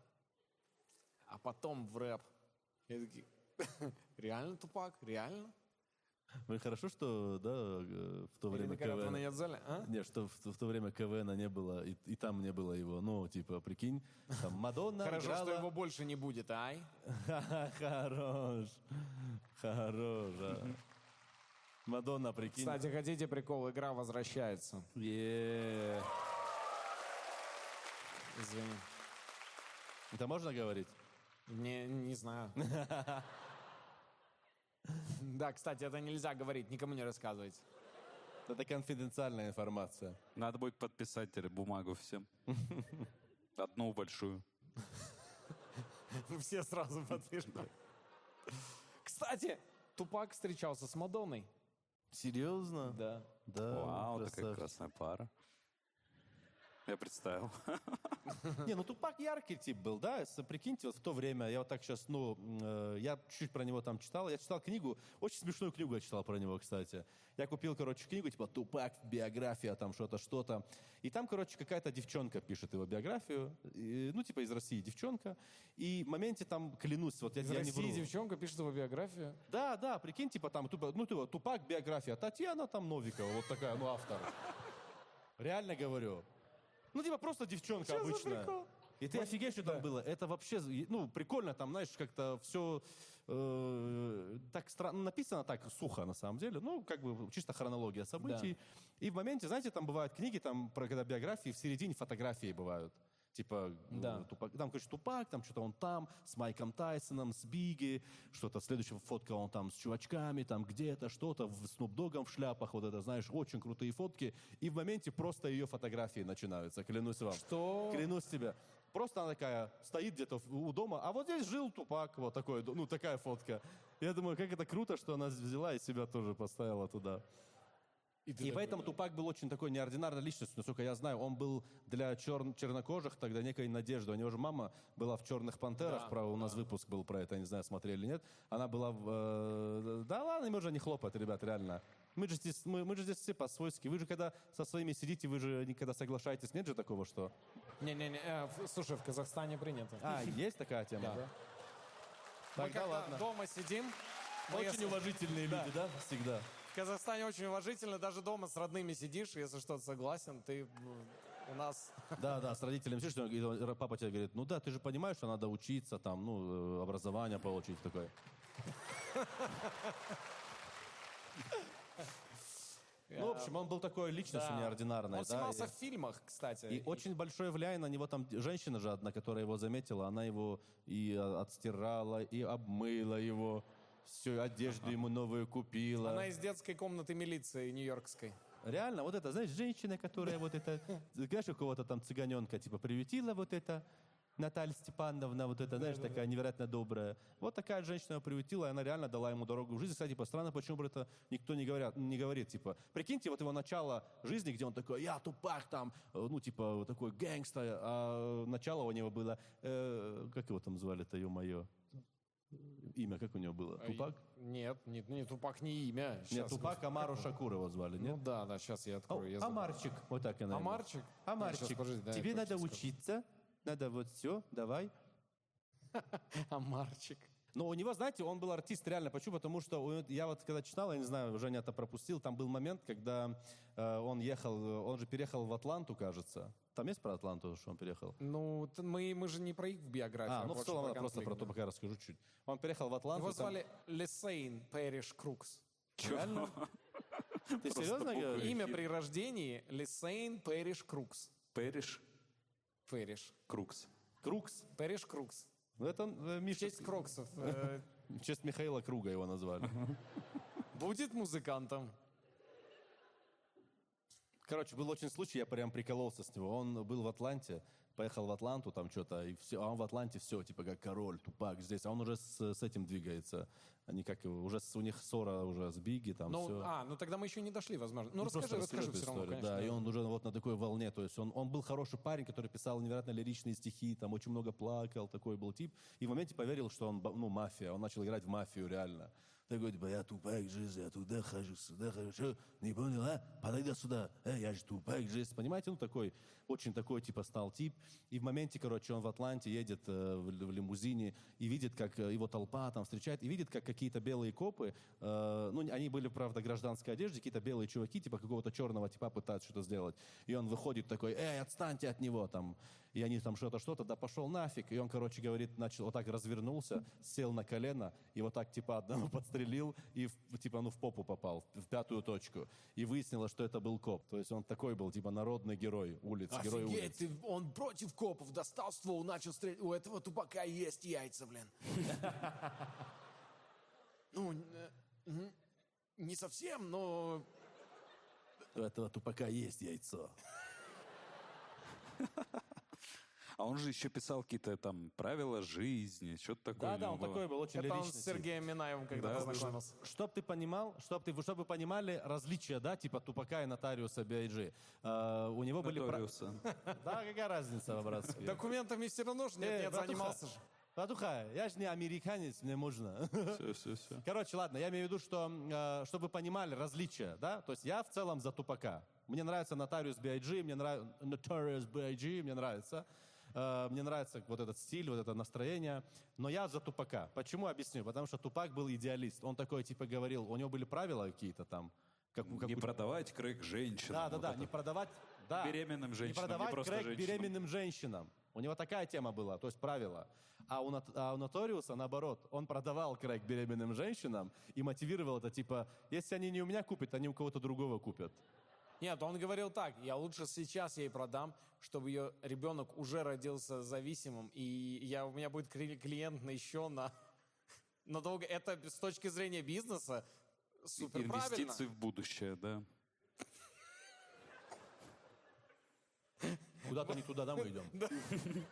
а потом в рэп. Я такие, реально, Тупак? Реально? Ну и хорошо, что, да, э, в то время Ирина Кайратовна КВН... нет в зале? А? Не, что в, в то время КВН не было, и, и там не было его. Ну, типа, прикинь, там Мадонна Хорошо, играла... что его больше не будет, ай. Хорош. Хорош, а. Мадонна, прикинь. Кстати, хотите прикол? Игра возвращается. Извини. Это можно говорить? Не, не знаю. Да, кстати, это нельзя говорить, никому не рассказывать. Это конфиденциальная информация. Надо будет подписать бумагу всем. Одну большую. Все сразу подпишут. Кстати, Тупак встречался с Мадонной. Серьезно? Да. Да. Вау, такая красная пара. Я представил. Не, ну Тупак яркий тип был, да? Прикиньте, вот в то время, я вот так сейчас, ну, э, я чуть-чуть про него там читал. Я читал книгу, очень смешную книгу я читал про него, кстати. Я купил, короче, книгу, типа Тупак, биография, там что-то, что-то. И там, короче, какая-то девчонка пишет его биографию. И, ну, типа из России девчонка. И в моменте там, клянусь, вот я, Из я не России вру. девчонка пишет его биографию. Да, да, прикинь, типа там, ну, типа, Тупак, биография, Татьяна там Новикова, вот такая, ну, автор. Реально говорю. Ну, типа, просто девчонка обычная. И ты офигеешь, что там было. Это вообще, ну, прикольно, там, знаешь, как-то все э, так странно написано, так сухо на самом деле, ну, как бы чисто хронология событий. И в моменте, знаете, там бывают книги, там, про когда биографии, в середине фотографии бывают. Типа, Да. э, Тупак, там, короче, Тупак, там что-то он там, с Майком Тайсоном, с Биги, что-то, следующая фотка он там с чувачками, там где-то, что-то, в Снуп Догом в шляпах, вот это, знаешь, очень крутые фотки. И в моменте просто ее фотографии начинаются, клянусь вам. Что? Клянусь тебе. Просто она такая стоит где-то у дома, а вот здесь жил Тупак, вот такой, ну, такая фотка. Я думаю, как это круто, что она взяла и себя тоже поставила туда. И, поэтому Тупак был очень такой неординарной личностью, насколько я знаю. Он был для чер- чернокожих тогда некой надеждой. У него же мама была в «Черных пантерах», Да, про, у нас выпуск был про это, я не знаю, смотрели или нет. Она была в... э, да ладно, им уже не хлопать, ребят, реально. Мы же, здесь, мы, мы же здесь все по-свойски. Вы же когда со своими сидите, вы же никогда соглашаетесь. Нет же такого, что... Не-не-не, э, слушай, в Казахстане принято. А, есть такая тема, Да. да? Мы Тогда когда ладно. дома сидим, мы Очень если- уважительные люди, да? Всегда. В Казахстане очень уважительно, даже дома с родными сидишь, если что-то согласен, ты ну, у нас... Да, да, с родителями сидишь, и папа тебе говорит, ну да, ты же понимаешь, что надо учиться, там, ну, э, образование получить такое. Ну, в общем, он был такой личностью Да. неординарной, Он да. снимался и- в фильмах, кстати. И очень большое влияние на него там женщина же одна, которая его заметила, она его и э, отстирала, и обмыла его, всю одежду ему новую купила. Она из детской комнаты милиции нью-йоркской. Реально, вот это, знаешь, женщина, которая вот это, знаешь, у кого-то там цыганенка, типа, приютила вот это, Наталья Степановна, вот это, знаешь, такая невероятно добрая. Вот такая женщина его приютила, и она реально дала ему дорогу в жизнь. Кстати, типа, странно, почему про это никто не, говорят, не говорит, типа, прикиньте, вот его начало жизни, где он такой, я тупак там, э, ну, типа, вот такой гэнгста, а начало у него было, э, как его там звали-то, ё-моё, имя, как у него было? Тупак? Нет, нет, не Тупак не имя. Нет, Щас, Тупак Амару Шакур его звали, Ну нет? да, да, сейчас я О, открою. я забыл. Амарчик, вот так она. Амарчик? Амарчик, Щас, подожди, да, я тебе надо скажу. учиться, надо вот все, давай. Амарчик. Но у него, знаете, он был артист реально. Почему? Потому что я вот когда читал, я не знаю, Женя это пропустил, там был момент, когда э, он ехал, э, он же переехал в Атланту, кажется. Там есть про Атланту, что он переехал? Ну, мы, мы же не про их биографию, А, ну в больше целом, ладно, просто про да. Тупака расскажу чуть. Он переехал в Атланту. Его там- звали Лесейн Пэриш Крукс. Реально? Ты серьезно говоришь? Имя при рождении Лесейн Пэриш Крукс. Пэриш Пэриш. Крукс. Крукс. Пэриш Крукс. Ну, это э, В Миша. честь Кроксов. Э, В честь Михаила Круга его назвали. Будет музыкантом. Короче, был очень случай, я прям прикололся с него. Он был в Атланте, поехал в Атланту, там что-то, и все, а он в Атланте все, типа как король, тупак здесь, а он уже с, с этим двигается. Они как его, уже с- у них ссора уже с Бигги, там Ну, все. а, ну тогда мы еще не дошли, возможно. Ну, Ну, расскажи, расскажи все равно, конечно. Да, и он уже вот на такой волне, то есть он, он был хороший парень, который писал невероятно лиричные стихи, там очень много плакал, такой был тип. И в моменте поверил, что он, ну, мафия, он начал играть в мафию реально. Такой, типа, я тупак жизнь, я туда хожу, сюда хожу, Что, не понял, а? Подойди сюда, э, я же тупак жизнь. Понимаете, ну такой, очень такой, типа, стал тип. И в моменте, короче, он в Атланте едет э, в, в лимузине и видит, как э, его толпа там встречает, и видит, как какие-то белые копы, э, ну, они были, правда, гражданской одежде, какие-то белые чуваки, типа, какого-то черного типа пытаются что-то сделать. И он выходит такой, эй, отстаньте от него, там. И они там что-то, что-то, да пошел нафиг. И он, короче, говорит, начал, вот так развернулся, сел на колено, и вот так, типа, одного подстрелил, и, в- типа, ну, в попу попал, в пятую точку. И выяснилось, что это был коп. То есть он такой был, типа, народный герой улиц, герой улиц. Офигеть, ты- он против копов достал ствол, начал стрелять. У этого тупака есть яйца, блин. Ну, не совсем, но... У этого тупака есть яйцо. А он же еще писал какие-то там правила жизни, что-то такое. Да, да, он было. такой был очень Это он с тип. Сергеем Минаевым когда Да, познакомился. Чтоб ты понимал, чтоб ты, чтобы вы понимали различия, да, типа Тупака и Нотариуса B.I.G. Э, у него были... пра- Notorious. Да, какая разница, братцы? Документами все равно же нет, Э, занимался же. Братуха, я же не американец, мне можно. Все, все, все. Короче, ладно, я имею в виду, что, э, чтобы вы понимали различия, да, то есть я в целом за Тупака. Мне нравится Нотариус B.I.G., мне нравится Notorious B.I.G., мне нравится. Э, Мне нравится вот этот стиль, вот это настроение. Но я за Тупака. Почему? Объясню. Потому что Тупак был идеалист. Он такой, типа, говорил, у него были правила какие-то там. Как, как Не у- продавать крэк женщинам. Да, да, вот да, это. не продавать... Да. Беременным женщинам, Не продавать не просто крэк женщинам. беременным женщинам. У него такая тема была, то есть правило. А у, Нот- а у Notorious, наоборот, он продавал крэк беременным женщинам и мотивировал это, типа, если они не у меня купят, они у кого-то другого купят. Нет, он говорил так, я лучше сейчас ей продам, чтобы ее ребенок уже родился зависимым, и я, у меня будет кли- клиент на еще на, на долго. Это с точки зрения бизнеса супер. Инвестиции в будущее, да. Куда-то не туда, да, мы идем?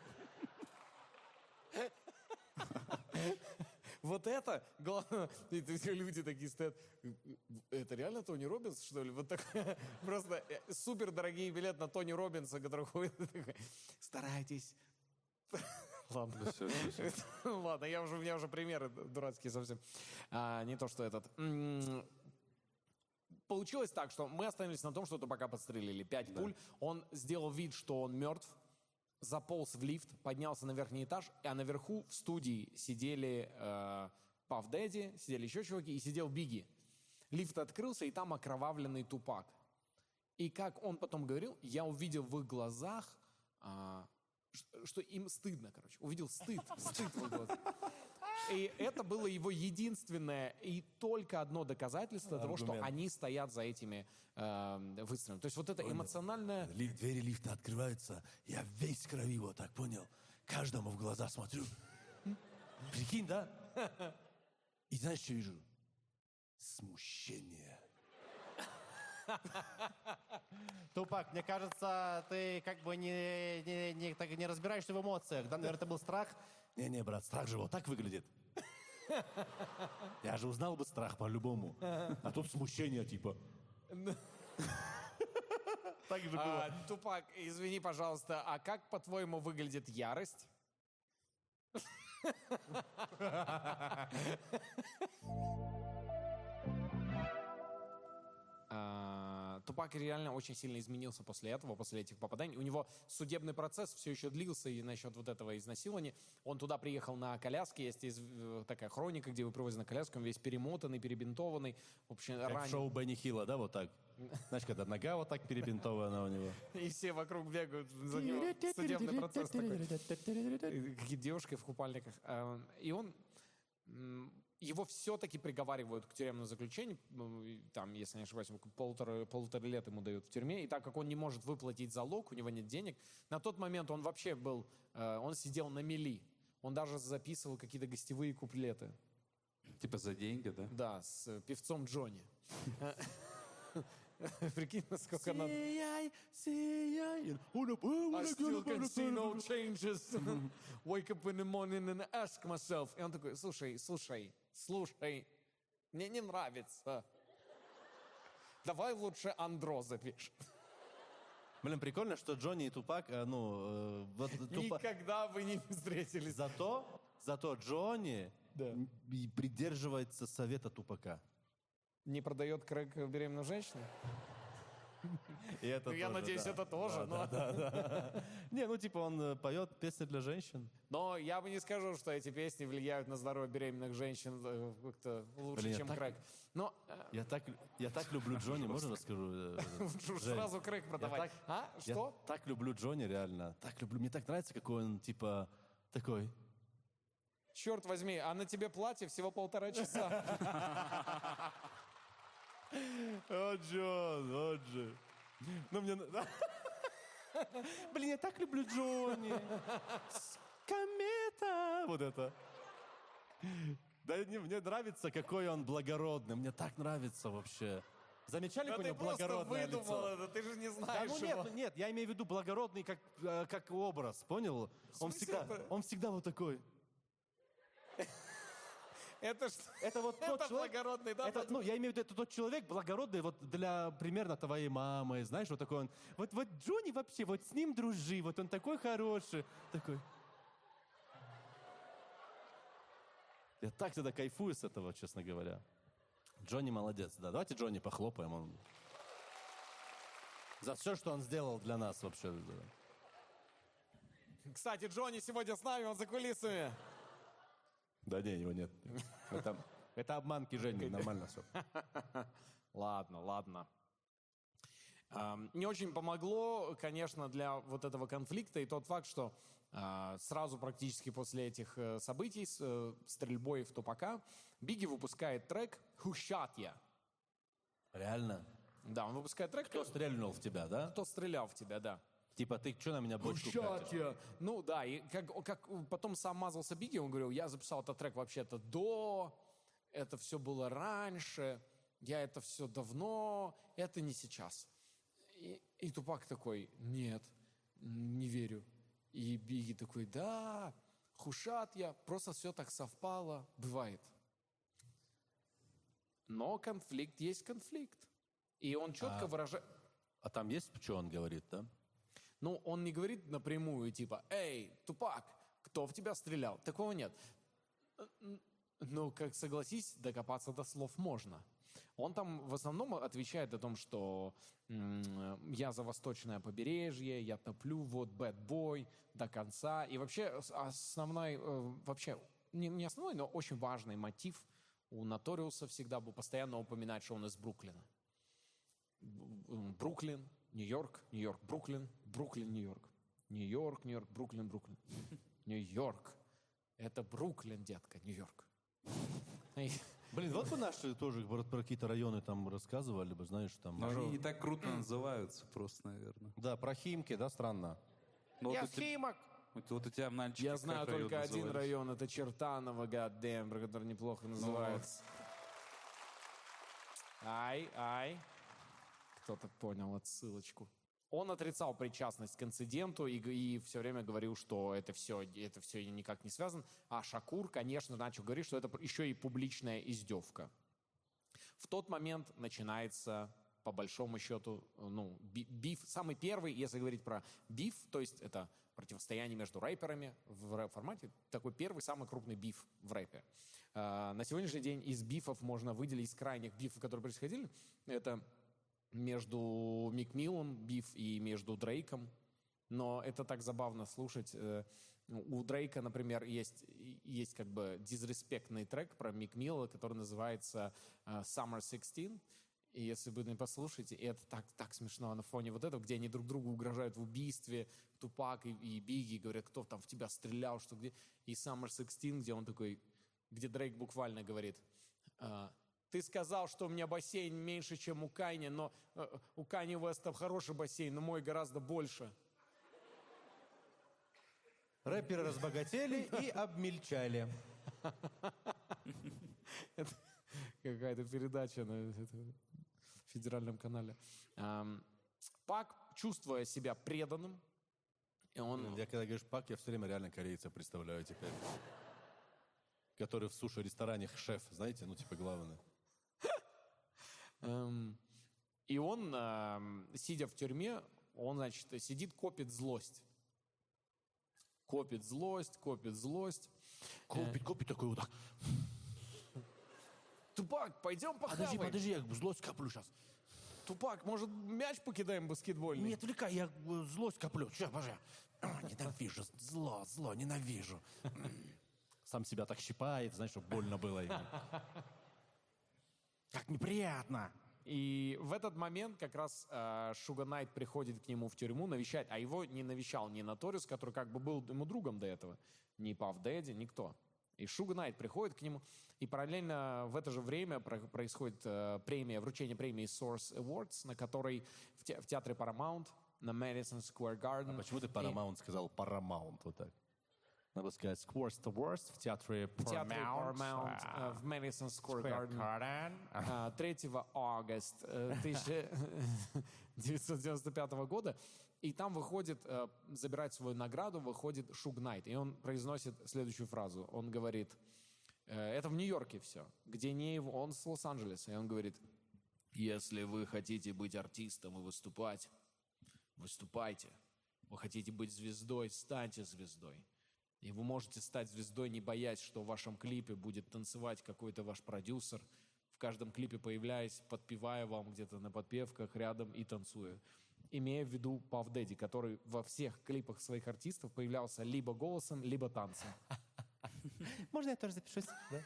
Вот это, главное, и все люди такие стоят, это реально Тони Робинс, что ли? Вот так, просто супер дорогие билеты на Тони Робинса, который ходит, такой, старайтесь. Ладно. Всё, всё, всё. Ладно, я уже, у меня уже примеры дурацкие совсем. А, не то, что этот. Получилось так, что мы остановились на том, что пока подстрелили. Пять пуль. Он сделал вид, что он мертв, заполз в лифт, поднялся на верхний этаж, а наверху в студии сидели э, Дэдди, сидели еще чуваки, и сидел Бигги. Лифт открылся, и там окровавленный тупак. И как он потом говорил, я увидел в их глазах, ш- что им стыдно, короче. Увидел стыд, стыд в их глазах. И это было его единственное и только одно доказательство того, что Аргумент. они стоят за этими э, выстрелами. То есть вот это эмоциональное... Ли- двери лифта открываются, я весь крови, вот так понял. Каждому в глаза смотрю. Прикинь, да? И знаешь, что вижу? Смущение. Тупак, мне кажется, ты как бы не, не, не- так не разбираешься в эмоциях. Да, наверное, это был страх. Не-не, брат, страх же вот так выглядит. Я же узнал бы страх по-любому. А тут смущение типа. Так же было. А, Тупак, извини, пожалуйста, а как, по-твоему, выглядит ярость? А, Тупак реально очень сильно изменился после этого, после этих попаданий. У него судебный процесс все еще длился и насчет вот этого изнасилования. Он туда приехал на коляске, есть из- э, такая хроника, где его привозят на коляске, он весь перемотанный, перебинтованный. В общем, Как ранен. шоу Бенни Хилла, да, вот так? Знаешь, когда нога вот так перебинтована у него. И все вокруг бегают за него. Судебный процесс такой. Какие девушки в купальниках. А, И он... Его все-таки приговаривают к тюремному заключению. ну, Там, если не ошибаюсь, полутора, полутора лет ему дают в тюрьме. И так как он не может выплатить залог, у него нет денег, на тот момент он вообще был... э, Он сидел на мели. Он даже записывал какие-то гостевые куплеты. Типа за деньги, да? Да, с э, певцом Джонни. Прикинь, насколько надо... Сияй, сияй. I still can see no changes. Wake up in the morning and ask myself. И он такой, слушай, слушай, слушай, мне не нравится. Давай лучше Андро запишем. Блин, прикольно, что Джонни и Тупак, э, ну, э, вот Тупа- Никогда вы не встретились. Зато, зато Джонни и придерживается совета Тупака. Не продает крэк беременным женщинам? И это Ну, я тоже, надеюсь, да. это тоже, но... Не, ну типа он э, поет песни для женщин. Но я бы не скажу, что эти песни влияют на здоровье беременных женщин э, как-то лучше, Блин, я чем так- крэк. Но э, Я так, я так люблю Джонни, можно расскажу? сразу крэк я продавать. так- А? Я Что? так люблю Джонни, реально. Так люблю. Мне так нравится, какой он, типа, такой. Черт возьми, а на тебе платье всего полтора часа. О, Джон, о, Джон. Ну, мне... Блин, я так люблю Джонни. Комета. Вот это. Да не, мне нравится, какой он благородный. Мне так нравится вообще. Замечали, Да какое у ты него благородное выдумал лицо? это, ты же не Да, знаешь ну нет, его. ну нет, я имею в виду благородный как, э, как образ, понял? Он всегда, это? он всегда вот такой. Это? Это вот тот Это человек, благородный, да? это, ну, я имею в виду, это тот человек благородный вот для примерно твоей мамы, знаешь, вот такой он. Вот, вот Джонни вообще, вот с ним дружи, вот он такой хороший, такой. Я так тогда кайфую с этого, честно говоря. Джонни молодец, да. Давайте Джонни похлопаем. Он... За все, что он сделал для нас вообще. Кстати, Джонни сегодня с нами, он за кулисами. Да не, его нет. Это, это обманки Жени, нормально все. Ладно, ладно. Не очень помогло, конечно, для вот этого конфликта и тот факт, что А, Сразу практически после этих э, событий с э, стрельбой в Тупака Бигги выпускает трек «Who Shot Ya?». Реально? Да, он выпускает трек Кто стрельнул в тебя, да? «Кто стрелял в тебя», да. Типа, ты что на меня бочку катишь? я. Ну да, и как, как потом сам мазался Бигги, он говорил, я записал этот трек вообще-то до, это все было раньше, я это все давно, это не сейчас. И, и Тупак такой, нет, не верю. И Бигги такой, да, хушат я, просто все так совпало, бывает. Но конфликт есть конфликт. И он четко выражает... А там есть, что он говорит, да? Ну, он не говорит напрямую, типа, «Эй, Тупак, кто в тебя стрелял?» Такого нет. Ну, как согласись, докопаться до слов можно. Он там в основном отвечает о том, что я за восточное побережье, я топлю, вот boy до конца. И вообще основной, э, вообще не, не основной, но очень важный мотив у Наториуса всегда был постоянно упоминать, что он из Бруклина. Бруклин, Нью-Йорк, Нью-Йорк, Бруклин, Бруклин, Нью-Йорк. Нью-Йорк, Нью-Йорк, Бруклин, Бруклин. Нью-Йорк. Это Бруклин, детка, Нью-Йорк. Блин, вот бы наши тоже про, про какие-то районы там рассказывали бы, знаешь, там... Но они не так круто называются просто, наверное. Да, про Химки, да, странно. Ну, Я Химок! Вот, вот у тебя, мальчик, Я как знаю только один назывались? район, это Чертаново, гаддем, про который неплохо называется. Ай, ай. Кто-то понял отсылочку. Он отрицал причастность к инциденту и, все время говорил, что это все, это все никак не связано. А Шакур, конечно, начал говорить, что это еще и публичная издевка. В тот момент начинается, по большому счету, ну, би- биф. Самый первый, если говорить про биф, то есть это противостояние между рэперами в рэп-формате, такой первый, самый крупный биф в рэпе. А, На сегодняшний день из бифов можно выделить, из крайних бифов, которые происходили, это между Мик Миллом биф и между Дрейком. Но это так забавно слушать. Э, У Дрейка, например, есть, есть как бы дизреспектный трек про Мик Милла, который называется э, Summer 16. И если вы не послушаете, и это так, так смешно на фоне вот этого, где они друг другу угрожают в убийстве, Тупак и, и Бигги говорят, кто там в тебя стрелял, что где. И Summer 16, где он такой, где Дрейк буквально говорит, а, ты сказал, что у меня бассейн меньше, чем у Кайни, но э, у Кайни Уэста хороший бассейн, но мой гораздо больше. Рэперы разбогатели и обмельчали. Какая-то передача на это- федеральном канале. Пак, чувствуя себя преданным, и он... Я когда говоришь пак, я все время реально корейца представляю теперь. Который в суши-ресторане шеф, знаете, ну типа главный. Эм, И он, эм, сидя в тюрьме, он, значит, сидит, копит злость. Копит злость, копит злость. Копить, копить такой вот так. Тупак, пойдем Подожди, похаваем. подожди, я злость коплю сейчас. Тупак, может, мяч покидаем баскетбольный? Не отвлекай, я э, злость коплю. Подожди. А, Ненавижу, зло, зло, ненавижу. Сам себя так щипает, знаешь, чтобы больно было ему. Как неприятно. И в этот момент как раз э, Шуга Найт приходит к нему в тюрьму навещать, а его не навещал ни Наторис, который как бы был ему другом до этого, ни Пав Дэдди, никто. И Шуга Найт приходит к нему, и параллельно в это же время про- происходит э, премия, вручение премии Source Awards, на которой в, те- в театре Paramount на Madison Square Garden. А почему ты И- Paramount сказал Paramount вот так? Надо сказать Squares to Worst в театре в театре Paramount. Paramount э, в Madison Square Garden. а, 3 августа э, 1995 года. И там выходит, э, забирать свою награду, выходит Шуг Найт. И он произносит следующую фразу. Он говорит, э, это в Нью-Йорке все, где не его, он с Лос-Анджелеса. И он говорит, если вы хотите быть артистом и выступать, выступайте. Вы хотите быть звездой, станьте звездой. И вы можете стать звездой, не боясь, что в вашем клипе будет танцевать какой-то ваш продюсер, в каждом клипе появляясь, подпевая вам где-то на подпевках рядом и танцуя. Имея в виду Пав Дэдди, который во всех клипах своих артистов появлялся либо голосом, либо танцем. Можно я тоже запишусь? Да?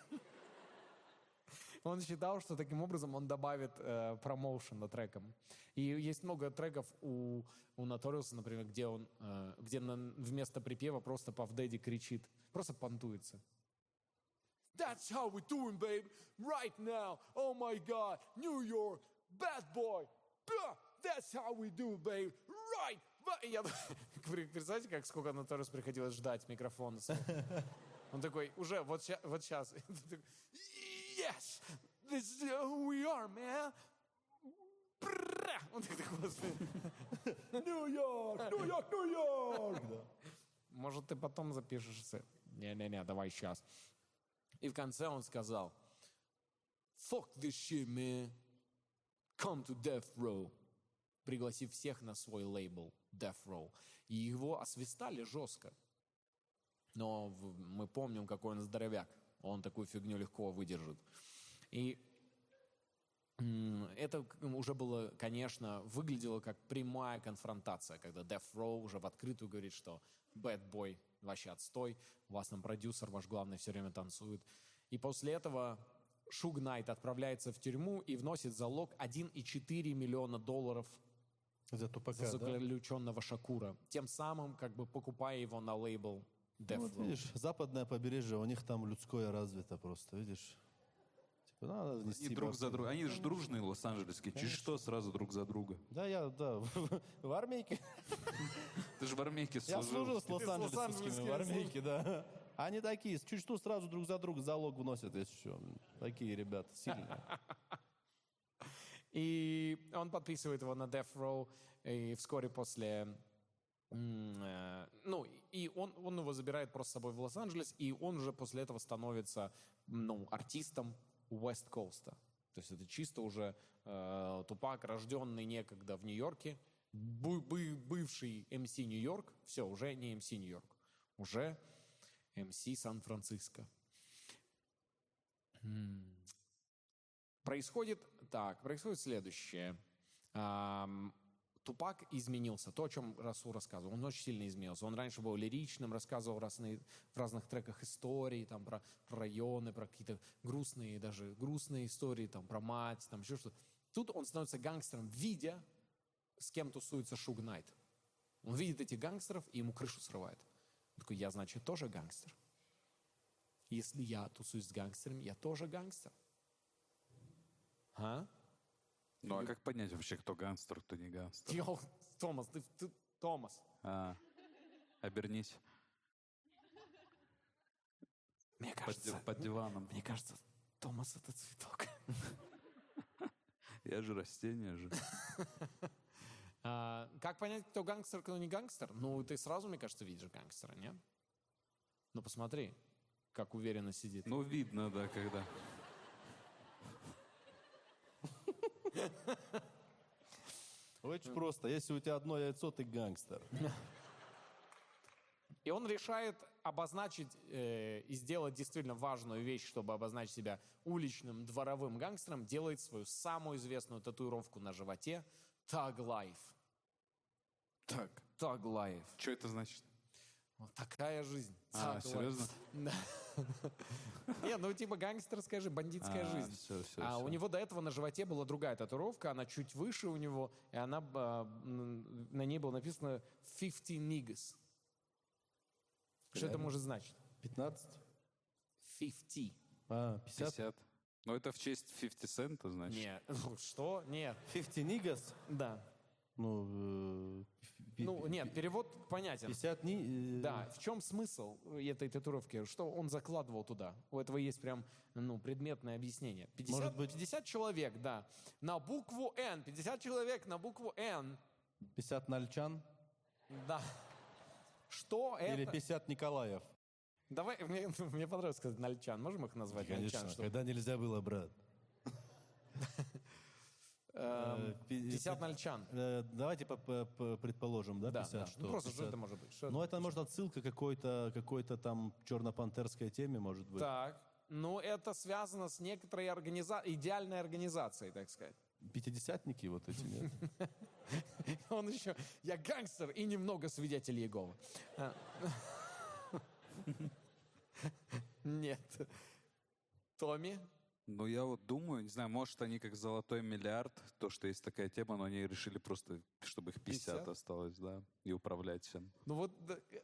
Он считал, что таким образом он добавит э, промоушена трекам. И есть много треков у, у Notorious, например, где он, э, где на- вместо припева просто Puff Daddy кричит, просто понтуется. That's how we doing, babe. Right now. Oh my God. New York. Bad boy. That's how we do, babe. Right. Я представляете, как сколько Notorious приходилось ждать микрофона? Он такой, уже, вот сейчас, вот сейчас. Yes, this is who we are, man. Он такой, господи. Нью-Йорк, Нью-Йорк, Нью-Йорк! Может, ты потом запишешь это? Не-не-не, давай сейчас. И в конце он сказал, fuck this shit, man. Come to Death Row. Пригласив всех на свой лейбл Death Row. И его освистали жестко. Но мы помним, какой он здоровяк. Он такую фигню легко выдержит. И это уже было, конечно, выглядело как прямая конфронтация, когда Death Row уже в открытую говорит, что Bad Boy вообще отстой, у вас там продюсер, ваш главный все время танцует. И после этого Шуг Найт отправляется в тюрьму и вносит залог 1,4 миллиона долларов За тупака, за да? заключенного Шакура, тем самым как бы покупая его на лейбл Death Ну, вот видишь, западное побережье, у них там людское развито просто, видишь? Типа, надо нести Они друг за другом. Они же дружные лос-анджелесские. Чуть что, сразу друг за друга. Да, я, да, в, в армейке. Ты же в армейке Я служил. служил с лос-анджелесскими в армейке, да. Они такие, чуть что, сразу друг за друга залог вносят, если что. Такие ребята сильные. И он подписывает его на Death Row, и вскоре после... э, Ну, и он, он его забирает просто с собой в Лос-Анджелес, и он уже после этого становится, ну, артистом Coast. То есть это чисто уже э, Тупак, рожденный некогда в Нью-Йорке, бы- бы- бывший МС Нью-Йорк, все, уже не МС Нью-Йорк, уже МС Сан-Франциско. М. Происходит так, происходит следующее. Тупак изменился. То, о чем Расул рассказывал. Он очень сильно изменился. Он раньше был лиричным, рассказывал разные, в разных треках истории, там, про, про районы, про какие-то грустные, даже грустные истории, там, про мать, там, еще что-то. Тут он становится гангстером, видя, с кем тусуется Шуг Найт. Он видит этих гангстеров, и ему крышу срывает. Он такой, я, значит, тоже гангстер. Если я тусуюсь с гангстерами, я тоже гангстер. А? Ну а как понять вообще, кто гангстер, кто не гангстер? Йоу, Томас, ты, ты- Томас. А, обернись Мне под, кажется, ди- под диваном. мне кажется, Томас это цветок. Я же растение же. А, как понять, кто гангстер, кто не гангстер? Ну, ты сразу, мне кажется, видишь гангстера, нет? Ну, посмотри, как уверенно сидит. Ну, видно, да, когда. Очень просто. Если у тебя одно яйцо, ты гангстер. И он решает обозначить э, и сделать действительно важную вещь, чтобы обозначить себя уличным дворовым гангстером, делает свою самую известную татуировку на животе Tag Life. Так. Tag Life. Что это значит? Вот такая жизнь. А, серьезно? Да. Не, ну типа гангстерская же, бандитская А, жизнь. а у него до этого на животе была другая татуировка, она чуть выше у него, и она, а, на ней было написано 50 niggas. Что это может значить? 15? 50. А, 50? 50. Ну, это в честь 50 цента, значит. Нет. Что? Нет. 50 нигас? Да. Ну, э, Ну, нет, перевод понятен. 50 ни... э, Да, в чем смысл этой татуировки? Что он закладывал туда? У этого есть прям, ну, предметное объяснение. 50, Может быть- 50 человек, да. На букву N. 50 человек на букву N. 50 нальчан? Да. Что Или это? 50 Николаев? Давай, мне, мне понравилось сказать нальчан. Можем их назвать нальчан? чтобы- когда нельзя было, брат. Эм, Э, 50 нальчан. Э, Давайте по- предположим, да, Да, 50, да. что? Ну, просто что 50. это может быть? Что Ну, это? это может отсылка какой-то какой-то там черно-пантерской теме, может быть. Так. Ну, это связано с некоторой организа... идеальной организацией, так сказать. Пятидесятники вот эти, нет? Он еще, я гангстер и немного свидетель Иеговы. А. Нет. Томми, Ну, я вот думаю, не знаю, может, они как золотой миллиард, то, что есть такая тема, но они решили просто, чтобы их 50, 50? осталось, да, и управлять всем. Ну вот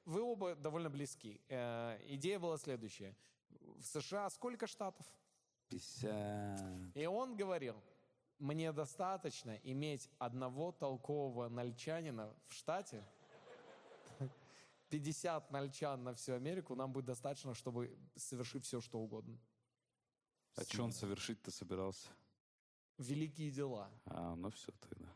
вы оба довольно близки. Э, идея была следующая. В США сколько штатов? 50. И он говорил, мне достаточно иметь одного толкового нальчанина в штате, 50 нальчан на всю Америку, нам будет достаточно, чтобы совершить все, что угодно. А что он совершить-то собирался? Великие дела. А, ну все.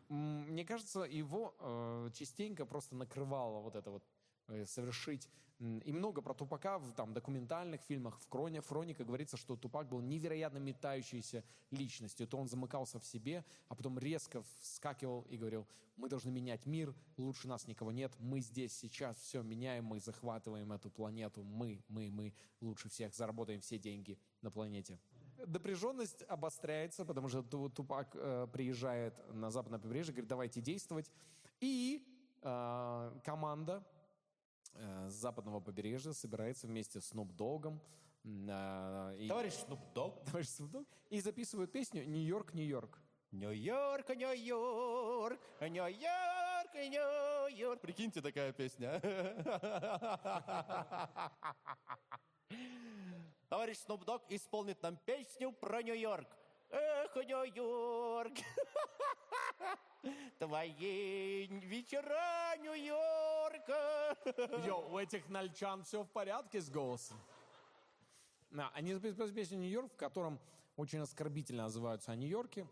М, Мне кажется, его э, частенько просто накрывало вот это вот э, совершить. И много про Тупака в там, документальных фильмах, в Кроне, Хроника говорится, что Тупак был невероятно метающейся личностью. То он замыкался в себе, а потом резко вскакивал и говорил, мы должны менять мир, лучше нас никого нет, мы здесь сейчас все меняем, мы захватываем эту планету, мы, мы, мы лучше всех заработаем все деньги на планете. Напряженность обостряется, потому что Ту- Тупак э, приезжает на западное побережье, говорит, давайте действовать. И э, команда э, с западного побережья собирается вместе с Snoop Dogg'ом, м, э, и, Товарищ Dogg. товарищ Snoop Dogg, и записывают песню «Нью-Йорк, Нью-Йорк». Нью-Йорк, Нью-Йорк, Нью-Йорк, Нью-Йорк. Прикиньте, такая песня. Товарищ Dogg исполнит нам песню про Нью-Йорк. Эх, Нью-Йорк, твои вечера Нью-Йорка. Йо, у этих нальчан все в порядке с голосом. Да, они записывают песню «Нью-Йорк», в котором очень оскорбительно называются о Нью-Йорке.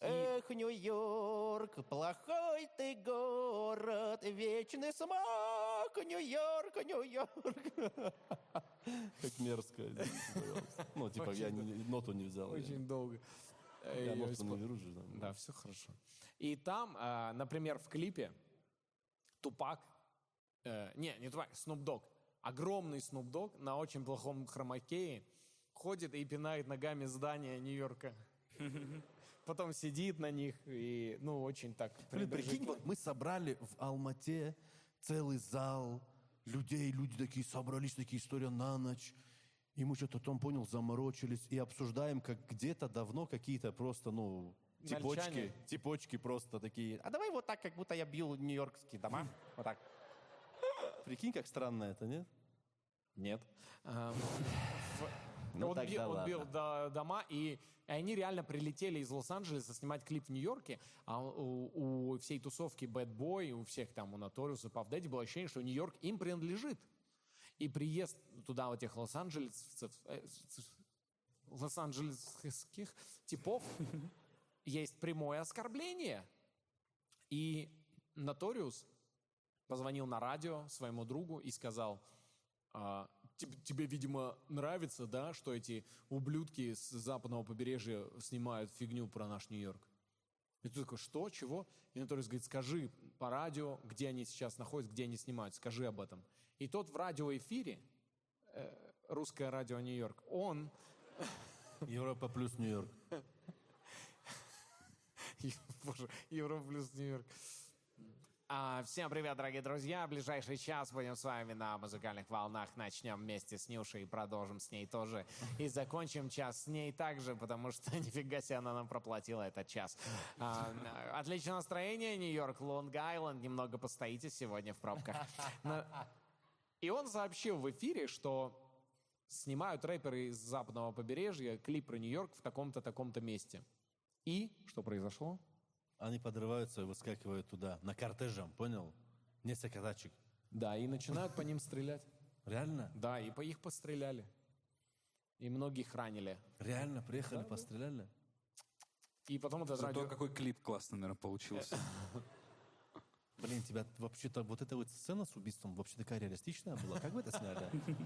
Эх, Нью-Йорк, плохой ты город, вечный смог, Нью-Йорк, Нью-Йорк. Как мерзко, Ну, типа, я ноту не взял. Очень долго. Я ноту не беру же. да. Все хорошо. И там, а, например, в клипе Тупак, э, не, не Тупак, Snoop Dogg, огромный Snoop Dogg на очень плохом хромакее ходит и пинает ногами здания Нью-Йорка. Потом сидит на них и, ну, очень так... Блин, прикинь, вот мы собрали в Алмате целый зал людей, люди такие собрались, такие история на ночь. И мы что-то потом, понял, заморочились и обсуждаем, как где-то давно какие-то просто, ну, типочки, Нальчане. типочки просто такие. А давай вот так, как будто я бил нью-йоркские дома. Вот так. Прикинь, как странно это, нет? Нет. А, Ну он, тогда бил, он бил до- дома, и они реально прилетели из Лос-Анджелеса снимать клип в Нью-Йорке, а у, у всей тусовки Bad Boy, у всех там, у Notorious и Puff Daddy было ощущение, что Нью-Йорк им принадлежит. И приезд туда вот этих лос-анджелесцев, э, лос-анджелесских типов есть прямое оскорбление. И Notorious позвонил на радио своему другу и сказал, «А, «Теб- тебе, видимо, нравится, да, что эти ублюдки с западного побережья снимают фигню про наш Нью-Йорк? И ты такой, что, чего? И Notorious говорит, скажи по радио, где они сейчас находятся, где они снимают, скажи об этом. И тот в радиоэфире, э, русское радио Нью-Йорк, он Европа плюс Нью-Йорк. Боже, Европа плюс Нью-Йорк. А, всем привет, дорогие друзья. Ближайший час будем с вами на музыкальных волнах. Начнем вместе с Нюшей и продолжим с ней тоже. И закончим час с ней также, потому что нифига себе она нам проплатила этот час. А, отличное настроение, Нью-Йорк, Лонг-Айленд. Немного постоите сегодня в пробках. И он сообщил в эфире, что снимают рэперы из западного побережья клип про Нью-Йорк в таком-то, таком-то месте. И что произошло? Они подрываются и выскакивают туда, на кортежем, понял? Несколько тачек. Да, и начинают по ним стрелять. Реально? Да, и по их постреляли. И многих ранили. Реально приехали, постреляли? И потом этот Зато радио... какой клип классный, наверное, получился. Блин, тебя вообще-то вот эта вот сцена с убийством вообще такая реалистичная была. Как вы это сняли?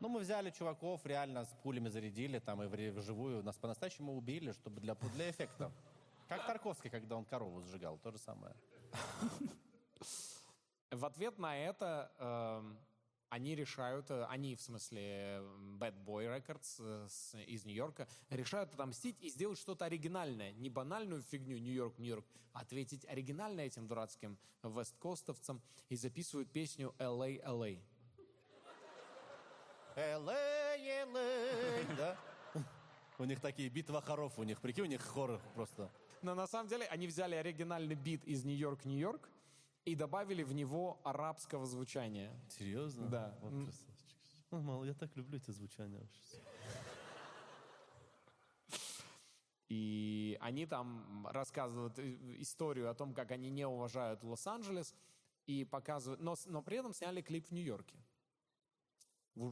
Ну, мы взяли чуваков, реально с пулями зарядили, там и вживую. Нас по-настоящему убили, чтобы для, для эффекта. Как Тарковский, когда он корову сжигал, то же самое. В ответ на это эм, они решают, э, они, в смысле, м, Bad Boy Records э, с- из Нью-Йорка, решают отомстить и сделать что-то оригинальное. Не банальную фигню Нью-Йорк, Нью-Йорк, а ответить оригинально этим дурацким весткостовцам и записывают песню «LA, LA». Элэй, элэй, да? У них такие битва хоров, у них, прикинь, у них хор просто. Но на самом деле они взяли оригинальный бит из Нью-Йорк, Нью-Йорк и добавили в него арабского звучания. Серьезно? Да. Вот М. красавчик. Ну, мало, я так люблю эти звучания вообще. И они там рассказывают э, историю о том, как они не уважают Лос-Анджелес и показывают... Но, но при этом сняли клип в Нью-Йорке.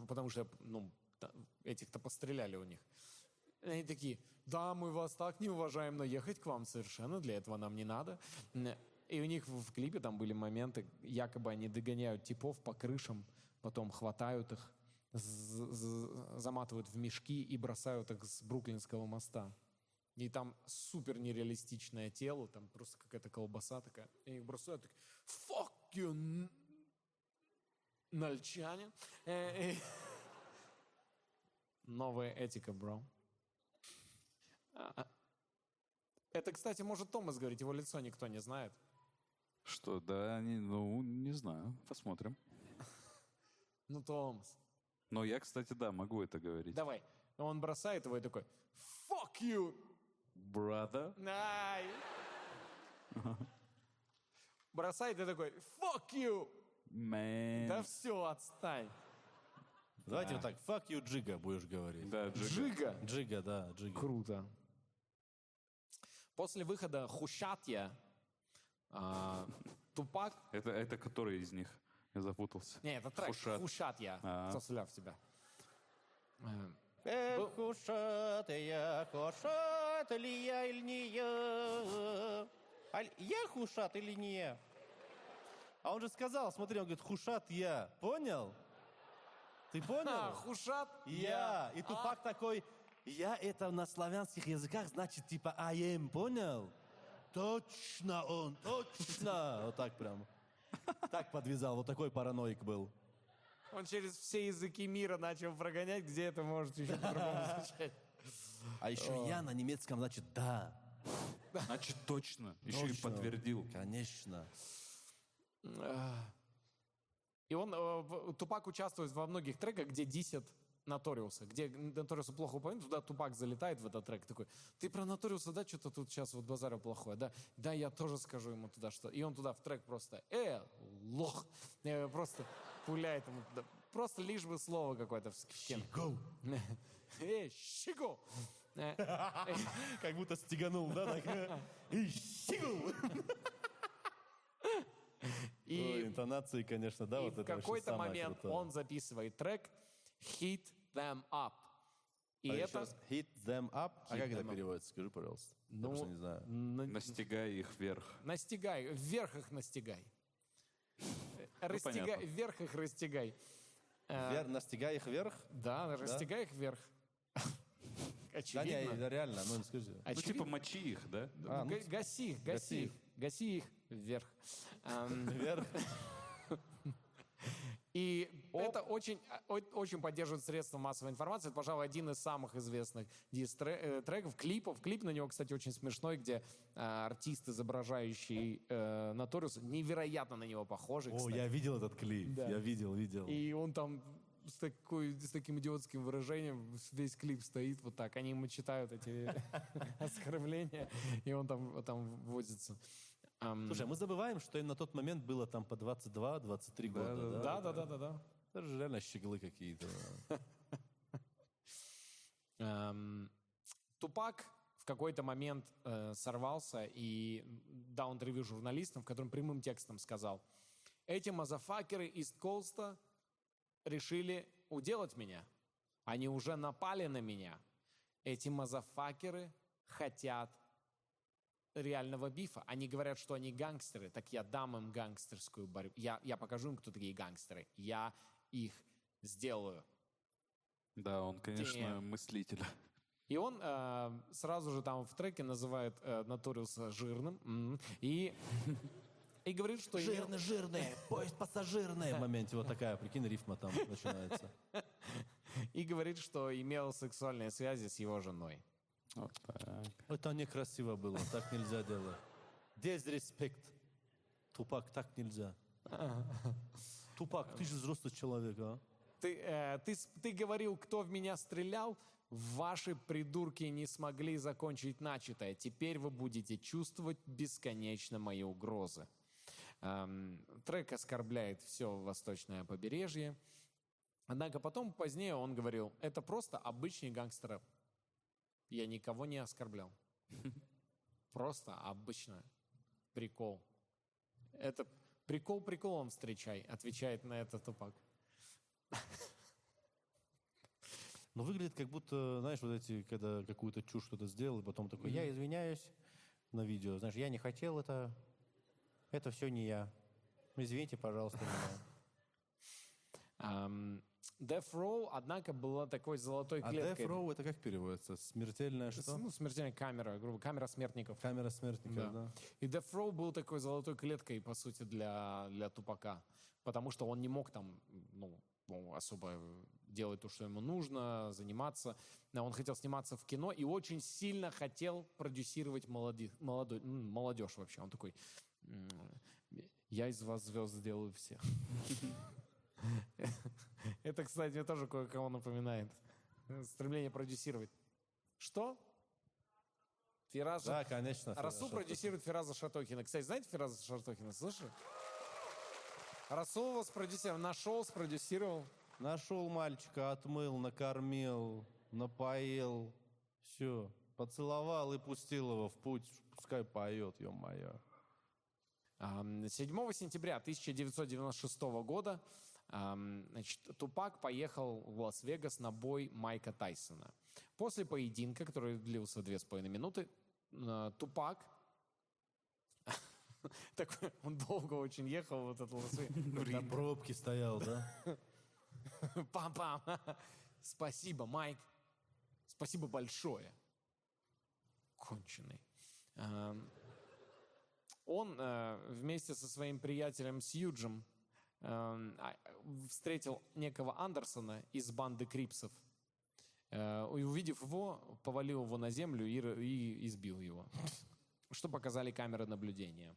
Потому что, ну, этих-то постреляли у них. Они такие, да, мы вас так не уважаем, но ехать к вам совершенно для этого нам не надо. И у них в клипе там были моменты, якобы они догоняют типов по крышам, потом хватают их, заматывают в мешки и бросают их с Бруклинского моста. И там супер нереалистичное тело, там просто какая-то колбаса такая. И их бросают, так, fuck you, н- нальчане. Э, э. Новая этика, бро. А. Это, кстати, может Томас говорить, его лицо никто не знает. Что, да, они, ну, не знаю, посмотрим. Ну, Томас, Но я, кстати, да, могу это говорить. давай. Он бросает его и такой, fuck you, Brother. Ай. Бросает и такой, fuck you. Man. Да все, отстань. Давайте вот так, fuck you, Джига, будешь говорить. Да. Джига. Джига, да, Джига. Круто. После выхода Хушатья а, Тупак... Это, это который из них? Я запутался. Не, это трек Хушат. Хушатья. А. Кто стрелял в тебя? Э, Эх, хушат я, хушат ли я или не я? Аль- Я хушат или не я? А он же сказал, смотри, он говорит, хушат я. Понял? Ты А, понял? Хушат Я. И Тупак такой, я это на славянских языках значит типа I am, понял? Точно он, точно. Вот так прям. Так подвязал, вот такой параноик был. Он через все языки мира начал прогонять, где это может еще по-другому звучать. А еще я на немецком значит да. Значит, точно. Еще и подтвердил. Конечно. И он, э, Тупак участвует во многих треках, где дисят Наториуса, где Наториуса плохо упомянут, туда Тупак залетает в этот трек, такой, ты про Наториуса, да, что-то тут сейчас вот базара плохое, да? Да, я тоже скажу ему туда что. И он туда в трек просто, э, лох, Э, просто пуляет ему туда. Просто лишь бы слово какое-то в скин. Э, щиго! Э, Как будто стеганул, да? так? И щигл. Ой, И интонации, конечно, да, И вот в какой-то момент он записывает трек «Hit Them Up». И А еще это... раз, hit them up. А Hit как это up. переводится? Скажи, пожалуйста. Я Ну, просто не знаю. на- Настигай их вверх. настигай, вверх их настигай. Растягай, понятно. вверх их растягай. Э, Вер- настигай их вверх? Да, растягай их вверх. Да не, Очевидно. это реально, ну не скажи. Ну, типа Очевидно. мочи их, да? А, ну, Га- Гаси их, гаси гаси их. Гаси их вверх. Вверх. И это очень, о- очень поддерживает средства массовой информации. Это, пожалуй, один из самых известных дис-треков, клипов. Клип на него, кстати, очень смешной, где а, артист, изображающий э, Наториуса, невероятно на него похожий, О, кстати. я видел этот клип. Да. Я видел, видел. И он там с, такой, с таким идиотским выражением весь клип стоит вот так. Они ему читают эти оскорбления, и он там, там возится. Ам, Слушай, а мы забываем, что им на тот момент было там по 22-23 года, да? да, да, да, да, да. Это же реально щеглы какие-то. Тупак в какой-то момент э, сорвался и дал интервью журналистам, в котором прямым текстом сказал, эти мазафакеры из Колста решили уделать меня. Они уже напали на меня. Эти мазафакеры хотят реального бифа. Они говорят, что они гангстеры, так я дам им гангстерскую борьбу. Я, я покажу им, кто такие гангстеры. Я их сделаю. Да, он, конечно, Damn. мыслитель. И он э, сразу же там в треке называет э, Наториуса жирным м, и, и говорит, что имел- Жирный, жирный, поезд пассажирный. В моменте вот такая, прикинь, рифма там начинается. и говорит, что имел сексуальные связи с его женой. Вот так. Это некрасиво было, так нельзя делать. Дезреспект. Тупак, так нельзя. Тупак, ты же взрослый человек, а? Ты, э, ты, ты говорил, кто в меня стрелял, Ваши придурки не смогли закончить начатое. Теперь вы будете чувствовать бесконечно мои угрозы. Эм, трек оскорбляет все восточное побережье. Однако потом, позднее, он говорил, это просто обычный гангстер Я никого не оскорблял. Просто обычно прикол. Это прикол приколом встречай, отвечает на это Тупак. Ну, выглядит как будто, знаешь, вот эти, когда какую-то чушь что-то сделал, и потом такой, я извиняюсь на видео. Знаешь, я не хотел это, это все не я. Извините, пожалуйста, меня. Death Row, однако, была такой золотой А клеткой. Death Row это как переводится? Смертельная что? Ну, смертельная камера, грубо камера смертников. Камера смертников, Да. да. И Death Row был такой золотой клеткой, по сути, для, для Тупака. Потому что он не мог там, ну, ну, особо делать то, что ему нужно, заниматься. Он хотел сниматься в кино и очень сильно хотел продюсировать молоди, молодой, молодежь вообще. Он такой, «М, я из вас звезд сделаю всех. Это, кстати, мне тоже кое-кого напоминает. Стремление продюсировать. Что? Фираж Да, конечно. Расул хорошо. продюсирует Фираза Шатохина. Кстати, знаете Фираза Шатохина? Слышали? Расул его спродюсировал, нашел, спродюсировал. Нашел мальчика, отмыл, накормил, напоил. Все. Поцеловал и пустил его в путь. Пускай поет, ё-моё. Ам, 7 сентября 1996 года значит, Тупак поехал в Лас-Вегас на бой Майка Тайсона. После поединка, который длился две с половиной минуты, э, Тупак такой, он долго очень ехал вот этот Лас-Вегас. На пробке стоял, да? Пам-пам. Спасибо, Майк. Спасибо большое. Конченый. Он э, вместе со своим приятелем Сьюджем а, встретил некого Андерсона из банды Крипсов. Э, И, увидев его, повалил его на землю и, избил его. Что показали камеры наблюдения.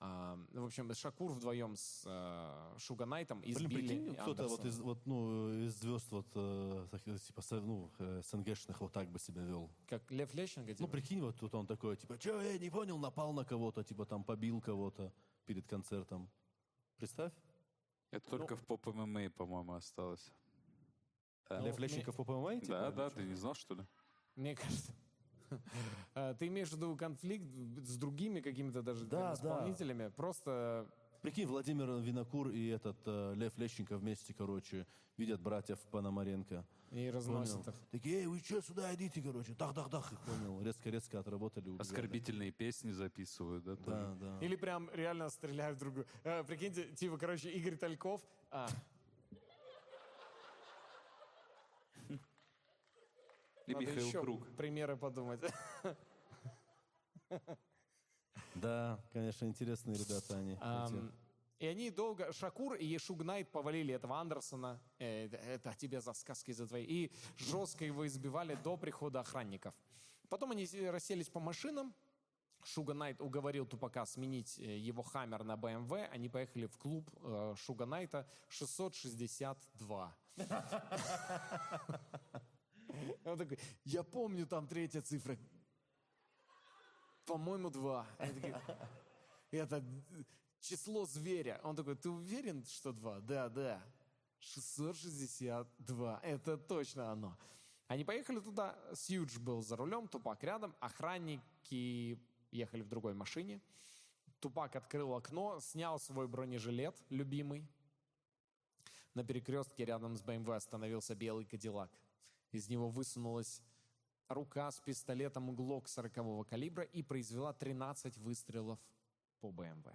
А, В общем, Шакур вдвоем с э, Шуганайтом Блин, избили прикинь, кто-то вот из, вот, ну, из звезд вот, э, типа, ну, СНГшных вот так бы себя вел. Как Лев Лещенко? Ну, типа? прикинь, вот тут он такой, типа, что, я не понял, напал на кого-то, типа, там, побил кого-то перед концертом. Представь. Это только в поп-ММА, по-моему, осталось. Да, Лев Лещенко в ПМА, типа? да, да, ты не знал, что ли? Мне кажется. А, Ты имеешь в виду конфликт с другими какими-то даже Да, прям да. исполнителями? Просто Прикинь, Владимир Винокур и этот э, Лев Лещенко вместе, короче, видят братьев Пономаренко. и разносят Понял. их. Такие, эй, вы что, сюда идите, короче. Дах-дах-дах. их Понял. Резко-резко отработали. убежали. Оскорбительные песни записывают, да? Да, да. Или прям реально стреляют друг друга. Э, Прикиньте, типа, короче, Игорь Тальков. а, И надо Михаил еще Круг. примеры подумать. Да, конечно, интересные ребята они. И они долго, Шакур и Шугнайт повалили этого Андерсона, э, это тебе за сказки за твои, и жестко его избивали до прихода охранников. Потом они расселись по машинам, Шуга Найт уговорил Тупака сменить э, его Хаммер на БМВ, они поехали в клуб э, Шуга Найта 662. Он такой, я помню там третья цифра. По-моему, два. Это число зверя. Он такой, ты уверен, что два? Да, да. 662. Это точно оно. Они поехали туда, Сьюдж был за рулем, Тупак рядом, охранники ехали в другой машине. Тупак открыл окно, снял свой бронежилет, любимый. На перекрестке рядом с БМВ остановился белый Кадиллак. Из него высунулась рука с пистолетом ГЛОК 40 калибра и произвела 13 выстрелов по БМВ.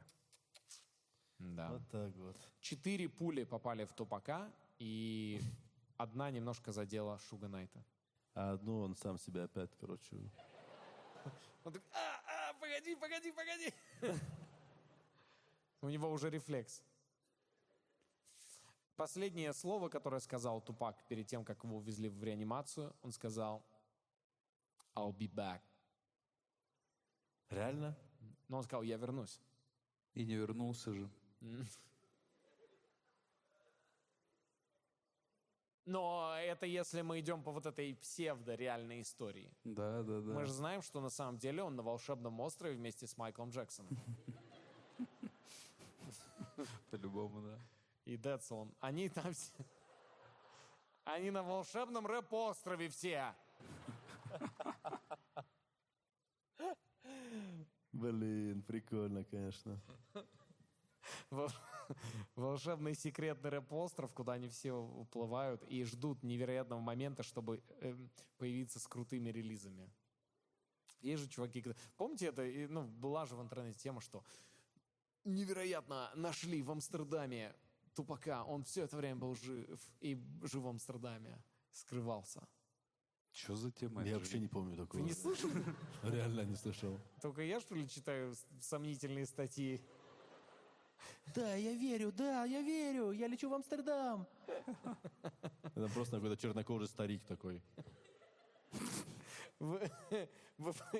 Да. Вот так вот. Четыре пули попали в Тупака, и одна немножко задела Шуга Найта. А одну он сам себя опять, короче. Он такой, а, а, погоди, погоди, погоди. У него уже рефлекс. Последнее слово, которое сказал Тупак перед тем, как его увезли в реанимацию, он сказал «I'll be back». Реально? Но он сказал «Я вернусь». И не вернулся же. Но это если мы идем по вот этой псевдо-реальной истории. Да, да, да. Мы же знаем, что на самом деле он на волшебном острове вместе с Майклом Джексоном. По-любому, да. И Децлом. Они там все... Они на волшебном рэп-острове все. Блин, прикольно, конечно. Вол- Волшебный секретный рэп-остров, куда они все уплывают и ждут невероятного момента, чтобы эм, появиться с крутыми релизами. Есть же чуваки, помните это, ну, была же в интернете тема, что невероятно нашли в Амстердаме Тупака, он все это время был жив и жив в Амстердаме, скрывался. Что за тема? Я вообще не помню такого. Вы не слышали? Реально не слышал. Только я, что ли, читаю сомнительные статьи? Да, я верю, да, я верю, я лечу в Амстердам. Это просто какой-то чернокожий старик такой.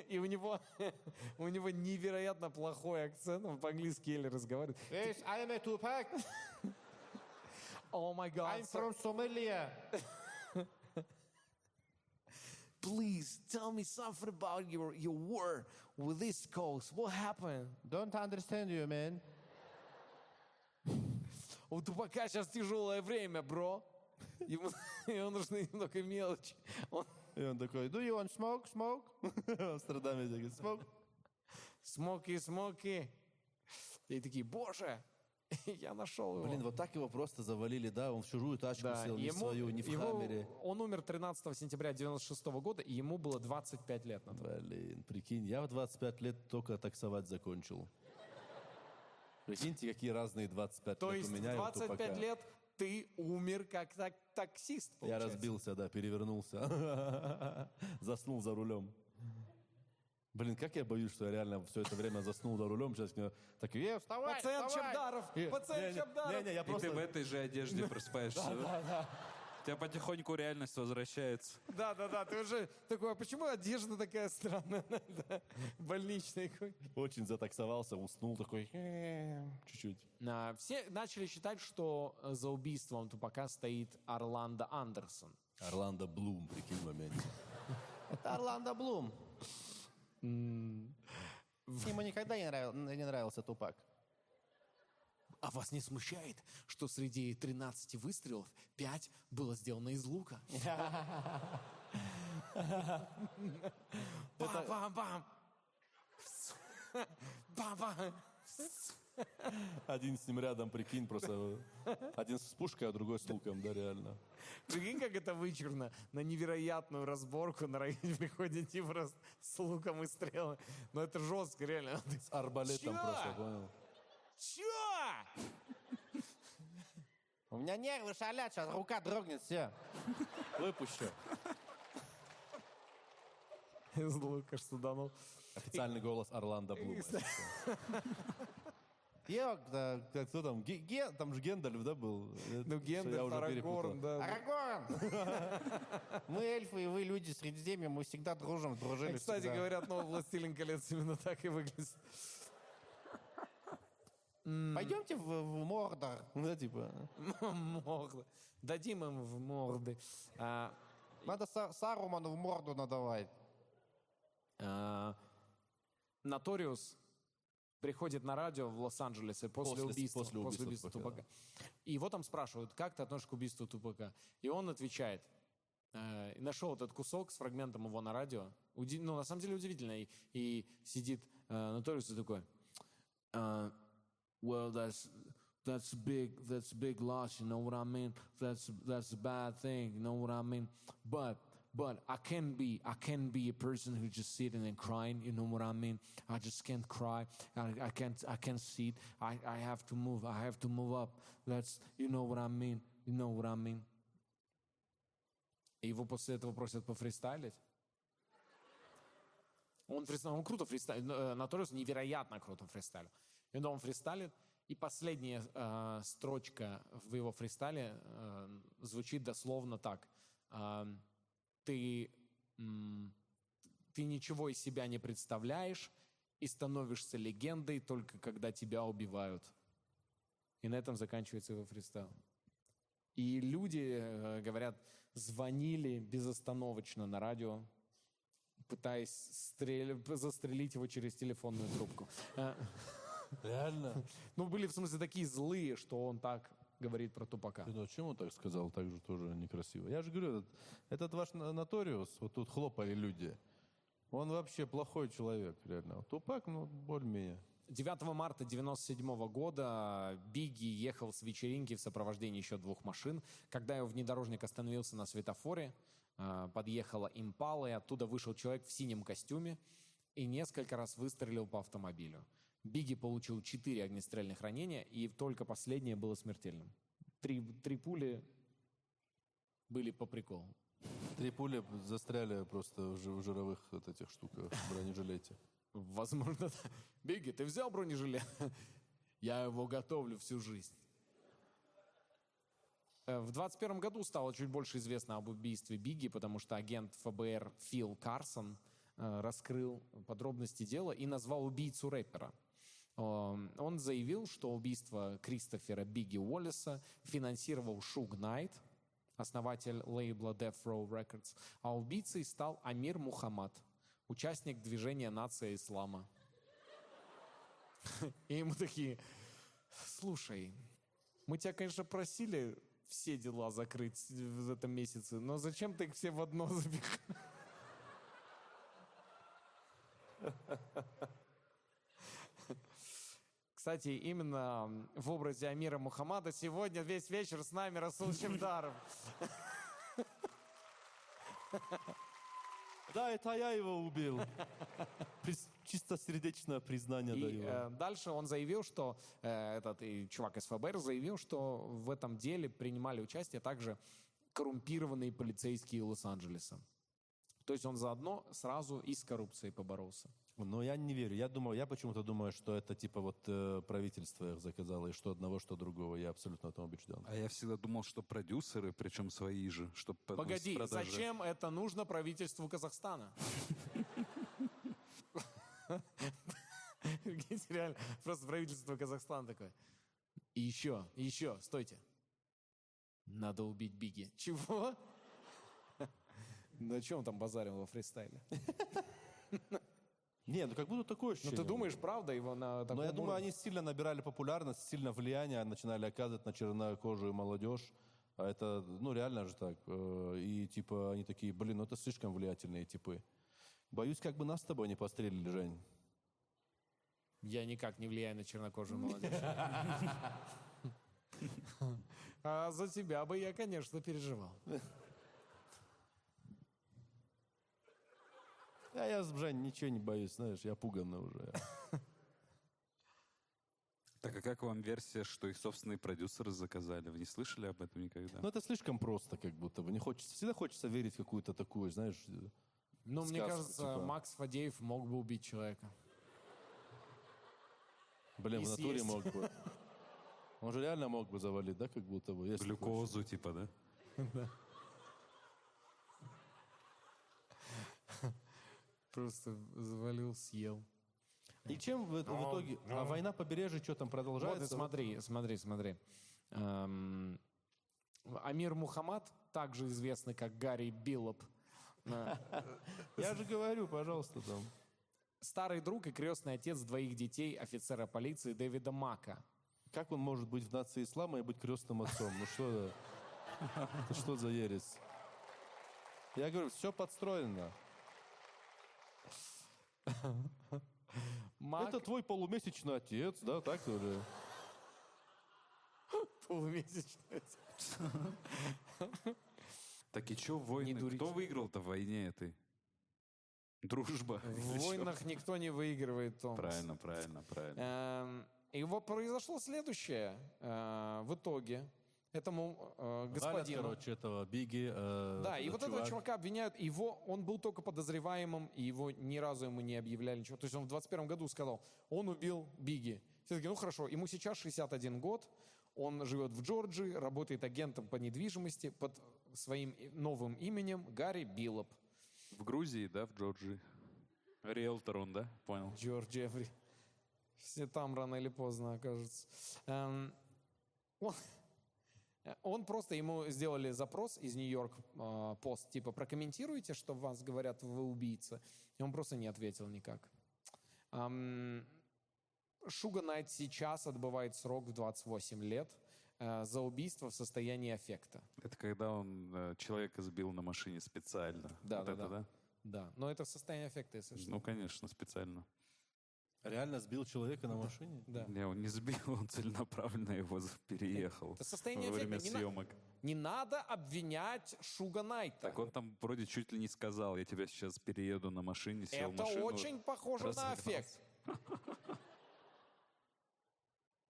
И у него, у него невероятно плохой акцент, он по-английски еле разговаривает. Yes, I am a Tupac. О май гад, I'm from Somalia. please tell me something about your, your war with this coast. What happened? Don't understand you, man. У Тупака сейчас тяжелое время, бро. Ему, ему нужны немного мелочи. Он И он такой, do you want smoke, smoke? В Амстердаме такой, smoke. смоки, смоки. И такие, боже, я нашел его. Блин, вот так его просто завалили, да? Он в чужую тачку Да, сел, не в свою, не в его- хаммере. Он умер 13 сентября 96 года, и ему было 25 лет на. Блин, прикинь, я в 25 лет только таксовать закончил. Прикиньте, какие разные 25 То лет есть у меня и у 25 Тупака. лет ты умер как так- таксист, Я получается. разбился, да, перевернулся. Заснул за рулем. Блин, как я боюсь, что я реально все это время заснул за рулем. Сейчас мне так, э, вставай, Пациент вставай!» Чебдаров! И- Пациент не-не, Чебдаров! Не-не, я И ты просто... в этой же одежде просыпаешься. У тебя потихоньку реальность возвращается. Да, да, да, ты уже такой, а почему одежда такая странная? Да, Больничный какой. Очень затаксовался, уснул такой, «Э, чуть-чуть. А, Все начали считать, что э, за убийством Тупака стоит Орландо Андерсон. Орландо Блум, прикинь, в моменте. Это Орландо Блум. Ему никогда не, нравил- не нравился Тупак. А вас не смущает, что среди 13 выстрелов 5 было сделано из лука? Бам-бам-бам! Бам-бам! Один с ним рядом, прикинь, просто один с пушкой, а другой с луком, да, реально. Прикинь, как это вычурно. На невероятную разборку на районе приходит тип раз с луком и стрелами. Но это жестко, реально. С арбалетом Чё? просто, понял? Чё? У меня нервы шалят, сейчас рука дрогнет, все. Выпущу. Из лука суданул. Официальный голос Орландо Блума. Йок, да, Как кто там? Ге- Ге- там же Гендальф, да, был? Ну, я Гендальф, уже Арагорн, перепутал. да. Арагорн! Мы эльфы, и вы люди Средиземья, мы всегда дружим, дружили Кстати, говорят, новый «Властелин колец» именно так и выглядит. Пойдемте в, в Мордор. Ну, да, типа. Морды. Дадим им в морды. А, Надо Са- Саруману в морду надавать. а, Наториус приходит на радио в Лос-Анджелесе после, После- убийства, после убийства Тупака, Тупака. И его там спрашивают, как ты относишься к убийству Тупака? И он отвечает, э, нашел этот кусок с фрагментом его на радио. Уди- ну, на самом деле удивительно. И, и сидит э, Наториус и такой, uh, well, that's that's big that's big loss. You know what I mean? That's that's a bad thing. You know what I mean? But but I can be I can be a person who just sitting and crying. You know what I mean? I just can't cry. I, I can't I can't sit. I I have to move. I have to move up. That's you know what I mean. You know what I mean? И его после этого просят пофристайлить. Он, фриста- он круто фристайлит. э, Наториус невероятно круто фристайлил. И он фристайлит, и последняя э, строчка в его фристайле э, звучит дословно так. А, ты, ты ничего из себя не представляешь и становишься легендой только когда тебя убивают. И на этом заканчивается его фристайл. И люди, э, говорят, звонили безостановочно на радио, пытаясь стрель- застрелить его через телефонную трубку. Э, Реально? Ну, были, в смысле, такие злые, что он так говорит про Тупака. Ну, а чем он так сказал? Так же тоже некрасиво. Я же говорю, этот, этот ваш на- Наториус, вот тут хлопали люди, он вообще плохой человек, реально. Тупак, ну, более-менее. 9 марта 97 года Бигги ехал с вечеринки в сопровождении еще двух машин. Когда его внедорожник остановился на светофоре, э, подъехала импала, и оттуда вышел человек в синем костюме и несколько раз выстрелил по автомобилю. Бигги получил четыре огнестрельных ранения, и только последнее было смертельным. Три, три пули были по приколу. Три пули застряли просто в жи- в жировых вот этих штуках, в бронежилете. Возможно, да. Бигги, ты взял бронежилет? Я его готовлю всю жизнь. Э, В 21 году стало чуть больше известно об убийстве Бигги, потому что агент ФБР Фил Карсон э, раскрыл подробности дела и назвал убийцу рэпера. Эм, Он заявил, что убийство Кристофера Бигги Уоллеса финансировал Шуг Найт, основатель лейбла Death Row Records, а убийцей стал Амир Мухаммад, участник движения «Нация Ислама». И ему такие, слушай, мы тебя, конечно, просили все дела закрыть в этом месяце, но зачем ты их все в одно запихал? Кстати, именно в образе Амира Мухаммада сегодня весь вечер с нами Расул Чемдаров. Да, это я его убил. Чисто сердечное признание И даю. э, дальше он заявил, что э, этот и чувак из ФБР заявил, что в этом деле принимали участие также коррумпированные полицейские Лос-Анджелеса. То есть он заодно сразу и с коррупцией поборолся. Но я не верю. Я думаю, я почему-то думаю, что это типа вот э, правительство их заказало, и что одного, что другого. Я абсолютно в этом убежден. А я всегда думал, что продюсеры, причем свои же, чтобы Погоди, зачем это нужно правительству Казахстана? Реально, просто правительство Казахстана такое. И еще, и еще, стойте. Надо убить Биги. Чего? На чем там базарил во фристайле? Не, ну как будто такое Ну ощущение. ты думаешь, правда, его на Но таком я думаю, уровне? они сильно набирали популярность, сильно влияние начинали оказывать на чернокожую молодежь. А это, ну, реально же так. Э, И типа они такие, блин, ну это слишком влиятельные типы. Боюсь, как бы нас с тобой не пострелили, Жень. Я никак не влияю на чернокожую молодежь. А за тебя бы я, конечно, переживал. А я, Жень, ничего не боюсь, знаешь, я пуганный уже. Так а как вам версия, что их собственные продюсеры заказали? Вы не слышали об этом никогда? Ну это слишком просто, как будто бы. Не хочется, всегда хочется верить в какую-то такую, знаешь, э, Ну, мне Сказку, кажется, типа. Макс Фадеев мог бы убить человека. блин, И в натуре съесть. мог бы. Он же реально мог бы завалить, да, как будто бы. если. Глюкозу, типа, да? Просто завалил, съел. И чем в, в итоге... А война побережья что там Вот продолжается? и смотри, смотри, смотри. Эм, Амир Мухаммад, также известный как Гарри Биллоп, э, Я же говорю, пожалуйста, там. старый друг и крестный отец двоих детей офицера полиции Дэвида Мака. Как он может быть в нации ислама и быть крестным отцом? Ну что за- это что за ересь? Я говорю, все подстроено. Мак Это твой полумесячный отец, да, так или? полумесячный. Так и что войны? Кто выиграл-то в войне этой? Дружба. В войнах никто не выигрывает, Томас. Правильно, правильно, правильно. Эм, И вот произошло следующее э, в итоге. Этому э, Валят, господину... короче, этого Биги. э, Да, и вот этого чувак. чувака обвиняют. Его, он был только подозреваемым, и его ни разу ему не объявляли ничего. То есть он в 21 году сказал, он убил Биги. Все таки ну хорошо, ему сейчас 61 год, он живет в Джорджии, работает агентом по недвижимости под своим новым именем Гарри Биллоп. В Грузии, да, в Джорджии. Риэлтор он, да? Понял. Джордж Джеффри. Все там рано или поздно окажутся. Эм, он, Он просто, ему сделали запрос из Нью-Йорк э, пост, типа, прокомментируйте, что вас говорят, вы убийца. И он просто не ответил никак. Шуга Найт сейчас отбывает срок в 28 лет э, за убийство в состоянии аффекта. Это когда он э, человека сбил на машине специально. Да, Вот да, это, да. да? Да, но это состояние аффекта, если что. Ну, конечно, специально. Реально сбил человека на машине? да. Не, он не сбил, он целенаправленно его переехал Это состояние во время. Не, на- съемок. не надо обвинять Шуга Найта. Так он там вроде чуть ли не сказал, я тебя сейчас перееду на машине, сел в Это машину. очень похоже на разогнался. аффект.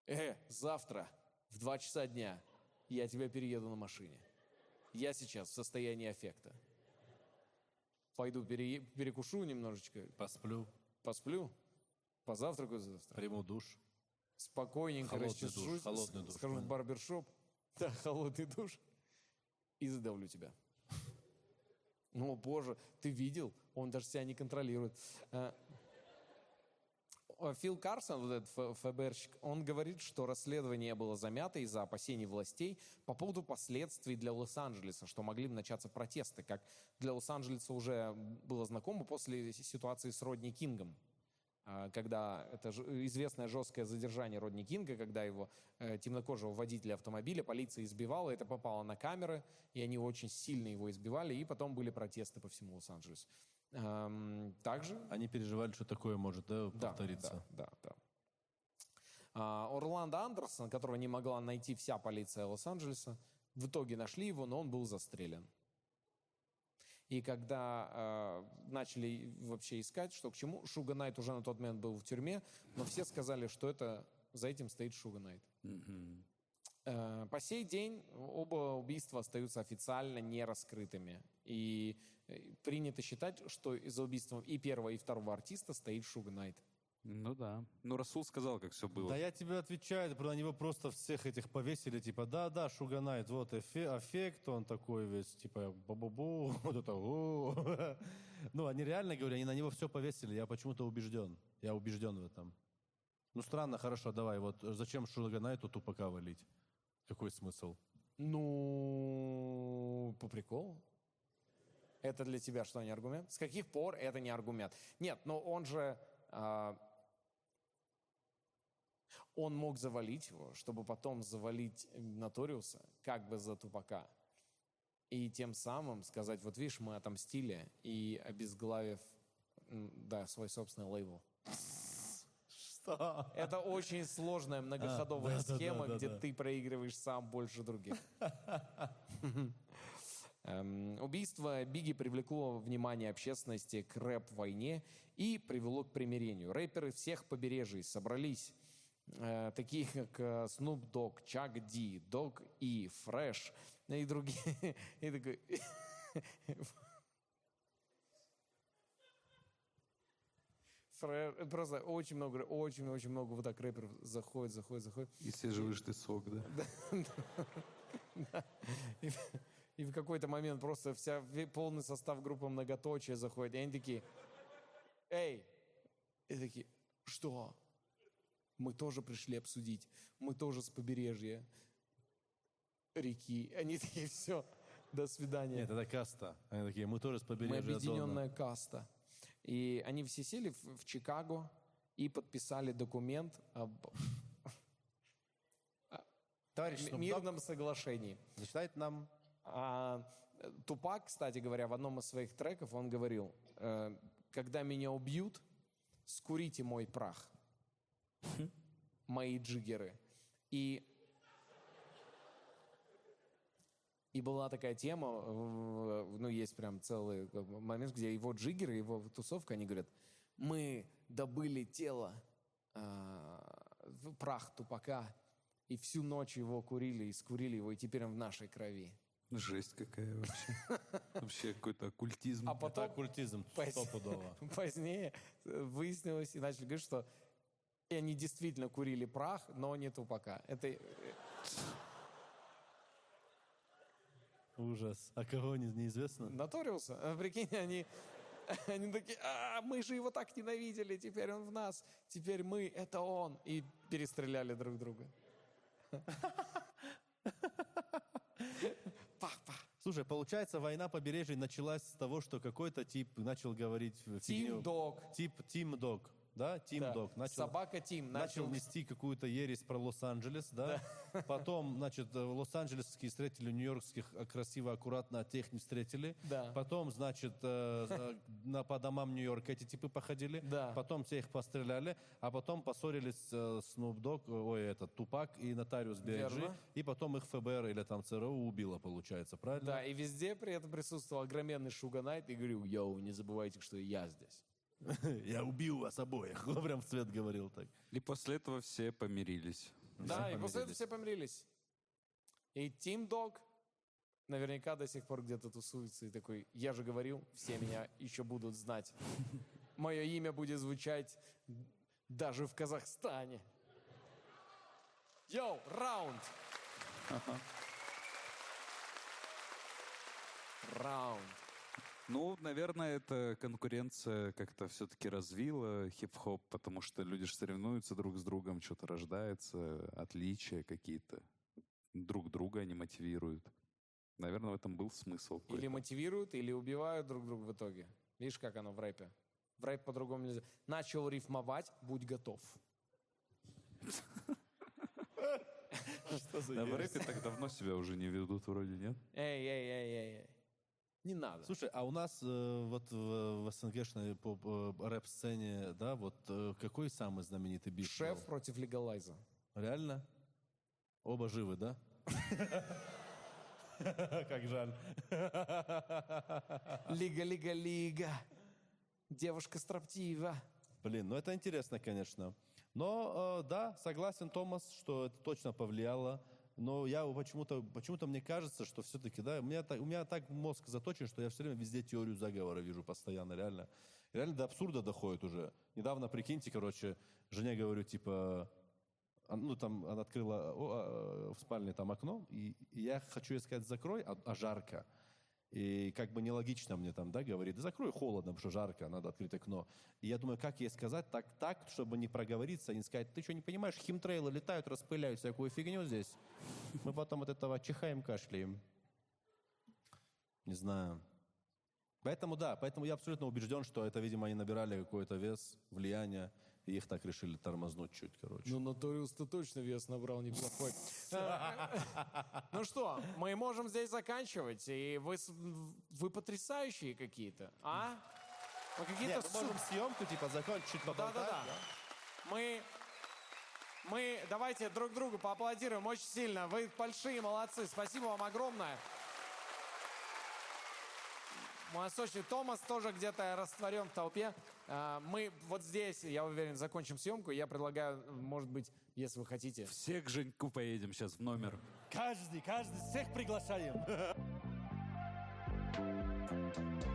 Э, завтра в 2 часа дня я тебя перееду на машине. Я сейчас в состоянии аффекта. Пойду пере- перекушу немножечко, Посплю, посплю, позавтракаю завтра. приму душ. Спокойненько Холодный расчешусь, душ, холодный душ, схожу в барбершоп, да, холодный душ, и задавлю тебя. Ну, боже, ты видел? Он даже себя не контролирует. А, Фил Карсон, вот этот ФБРщик, он говорит, что расследование было замято из-за опасений властей по поводу последствий для Лос-Анджелеса, что могли начаться протесты, как для Лос-Анджелеса уже было знакомо после ситуации с Родни Кингом, когда это ж- известное жесткое задержание Родни Кинга, когда его э, темнокожего водителя автомобиля полиция избивала, это попало на камеры, и они очень сильно его избивали, и потом были протесты по всему Лос-Анджелесу. Эм, Также Они переживали, что такое может да, да, повториться. Да, да, да. А, Орландо Андерсон, которого не могла найти вся полиция Лос-Анджелеса, в итоге нашли его, но он был застрелен. И когда э, начали вообще искать, что к чему, Шуга Найт уже на тот момент был в тюрьме, но все сказали, что это за этим стоит Шуга Найт. Э, По сей день оба убийства остаются официально не раскрытыми. И э, принято считать, что за убийством и первого, и второго артиста стоит Шуга Найт. Ну да. Ну, Расул сказал, как все было. Да я тебе отвечаю, про него просто всех этих повесили, типа, да-да, Шуганайт, вот эфе- аффект, он такой весь, типа, бу-бу-бу, вот это, у. Ну, они реально, говорю, они на него все повесили, я почему-то убежден, я убежден в этом. Ну, странно, хорошо, давай, вот зачем Шуганайту тупака валить? Какой смысл? Ну, по приколу. Это для тебя что, не аргумент? С каких пор это не аргумент? Нет, но он же... а, он мог завалить его, чтобы потом завалить Наториуса как бы за тупака. И тем самым сказать, вот видишь, мы отомстили, и обезглавив, да, свой собственный лейбл. Что? Это очень сложная многоходовая А, да, да, схема, да, да, где ты проигрываешь сам больше других. Эм, Убийство Биги привлекло внимание общественности к рэп-войне и привело к примирению. Рэперы всех побережий собрались, э, такие как э, Snoop Dogg, Чак Ди, Дог И, Фрэш и другие. И такой... Фрэ- Просто очень много, очень-очень много вот так рэперов заходит, заходит, заходит. И сиживаешь ты сок, да? И, в- какой-то момент просто вся полный состав группы многоточие заходит. И они такие, эй! И такие, что? Мы тоже пришли обсудить. Мы тоже с побережья реки. Они такие, все, до свидания. Нет, это каста. Они такие, мы тоже с Мы побережья Дона». объединенная каста. И они все сели в, в Чикаго и подписали документ об Товарищ Dogg мирном соглашении. зачитает нам А, Тупак, кстати говоря, в одном из своих треков он говорил, э, когда меня убьют, скурите мой прах, мои джиггеры. И и была такая тема, э, ну, есть прям целый бы момент, где его джиггеры, его тусовка, они говорят, мы добыли тело, в прах тупака, и всю ночь его курили, и скурили его, и теперь он в нашей крови. Жесть какая вообще. Вообще какой-то оккультизм. А Это потом оккультизм стопудово. позднее э, выяснилось и начали говорить, что и они действительно курили прах, но не тупака. Это э, Ужас. А кого не- неизвестно? Наториуса. А Прикинь, они, они такие, а, мы же его так ненавидели, теперь он в нас, теперь мы, это он. И перестреляли друг друга. Слушай, получается, война побережья началась с того, что какой-то тип начал говорить. Тим Дог. Тип Тим Дог, да? Тим Да. Дог. Начал, Собака Тим начал начал... нести какую-то ересь про Лос-Анджелес, да? Потом, значит, э, лос-анджелесские встретили нью-йоркских э, красиво, аккуратно, а тех не встретили. Да. Потом, значит, э, на, по домам Нью-Йорка эти типы походили. Да. Потом те их постреляли, а потом поссорились э, Snoop Dogg, э, ой, этот, Тупак и Нотариус. Верно. И потом их ФБР или там ЦРУ убило, получается, правильно? Да, и везде при этом присутствовал огроменный Шуга Найт и говорил, йоу, не забывайте, что и я здесь. Я убил вас обоих. Он прям в цвет говорил так. И после этого все помирились. Да, и после этого все помирились. И Тим Дог наверняка до сих пор где-то тусуется и такой, я же говорил, все меня еще будут знать. Мое имя будет звучать даже в Казахстане. Йоу, раунд! Раунд. Ну, наверное, эта конкуренция как-то все-таки развила хип-хоп, потому что люди же соревнуются друг с другом, что-то рождается, отличия какие-то. Друг друга они мотивируют. Наверное, в этом был смысл. Или мотивируют, или убивают друг друга в итоге. Видишь, как оно в рэпе? В рэп по-другому нельзя. Начал рифмовать, будь готов. Да, в рэпе так давно себя уже не ведут вроде, нет? Эй, эй, эй, эй, эй. Не надо. Слушай, а у нас э, вот в, в СНГшной э, рэп-сцене, да, вот э, какой самый знаменитый бит Шеф был? против легалайза. Реально? Оба живы, да? Как жаль. Лига, лига, лига. Девушка строптива. Блин, ну это интересно, конечно. Но э, да, согласен, Томас, что это точно повлияло. Но я почему-то, почему-то мне кажется, что все-таки, да, у меня, так, у меня так мозг заточен, что я все время везде теорию заговора вижу постоянно, реально. Реально до абсурда доходит уже. Недавно, прикиньте, короче, жене говорю, типа, а, ну, там, она открыла о, а, в спальне там окно, и, и я хочу ей сказать, закрой, а, а жарко. И как бы нелогично мне там, да, говорит, да закрой холодно, потому что жарко, надо открыть окно. И я думаю, как ей сказать так, так, чтобы не проговориться не сказать, ты что, не понимаешь, химтрейлы летают, распыляют всякую фигню здесь. Мы потом от этого чихаем, кашляем. Не знаю. Поэтому да, поэтому я абсолютно убежден, что это, видимо, они набирали какой-то вес, влияние, и их так решили тормознуть чуть, короче. Ну, Ноториус-то точно вес набрал неплохой. Ну что, мы можем здесь заканчивать, и вы, вы потрясающие какие-то, а? Вы какие-то Нет, мы можем съемку, типа, закончить, чуть поболтать. Да-да-да. Мы, мы давайте друг другу поаплодируем очень сильно. Вы большие молодцы. Спасибо вам огромное. Мой Томас тоже где-то растворен в толпе. А, Мы вот здесь, я уверен, закончим съемку. Я предлагаю, может быть, если вы хотите, Всех к Женьку поедем сейчас в номер. Каждый, каждый, всех приглашаем.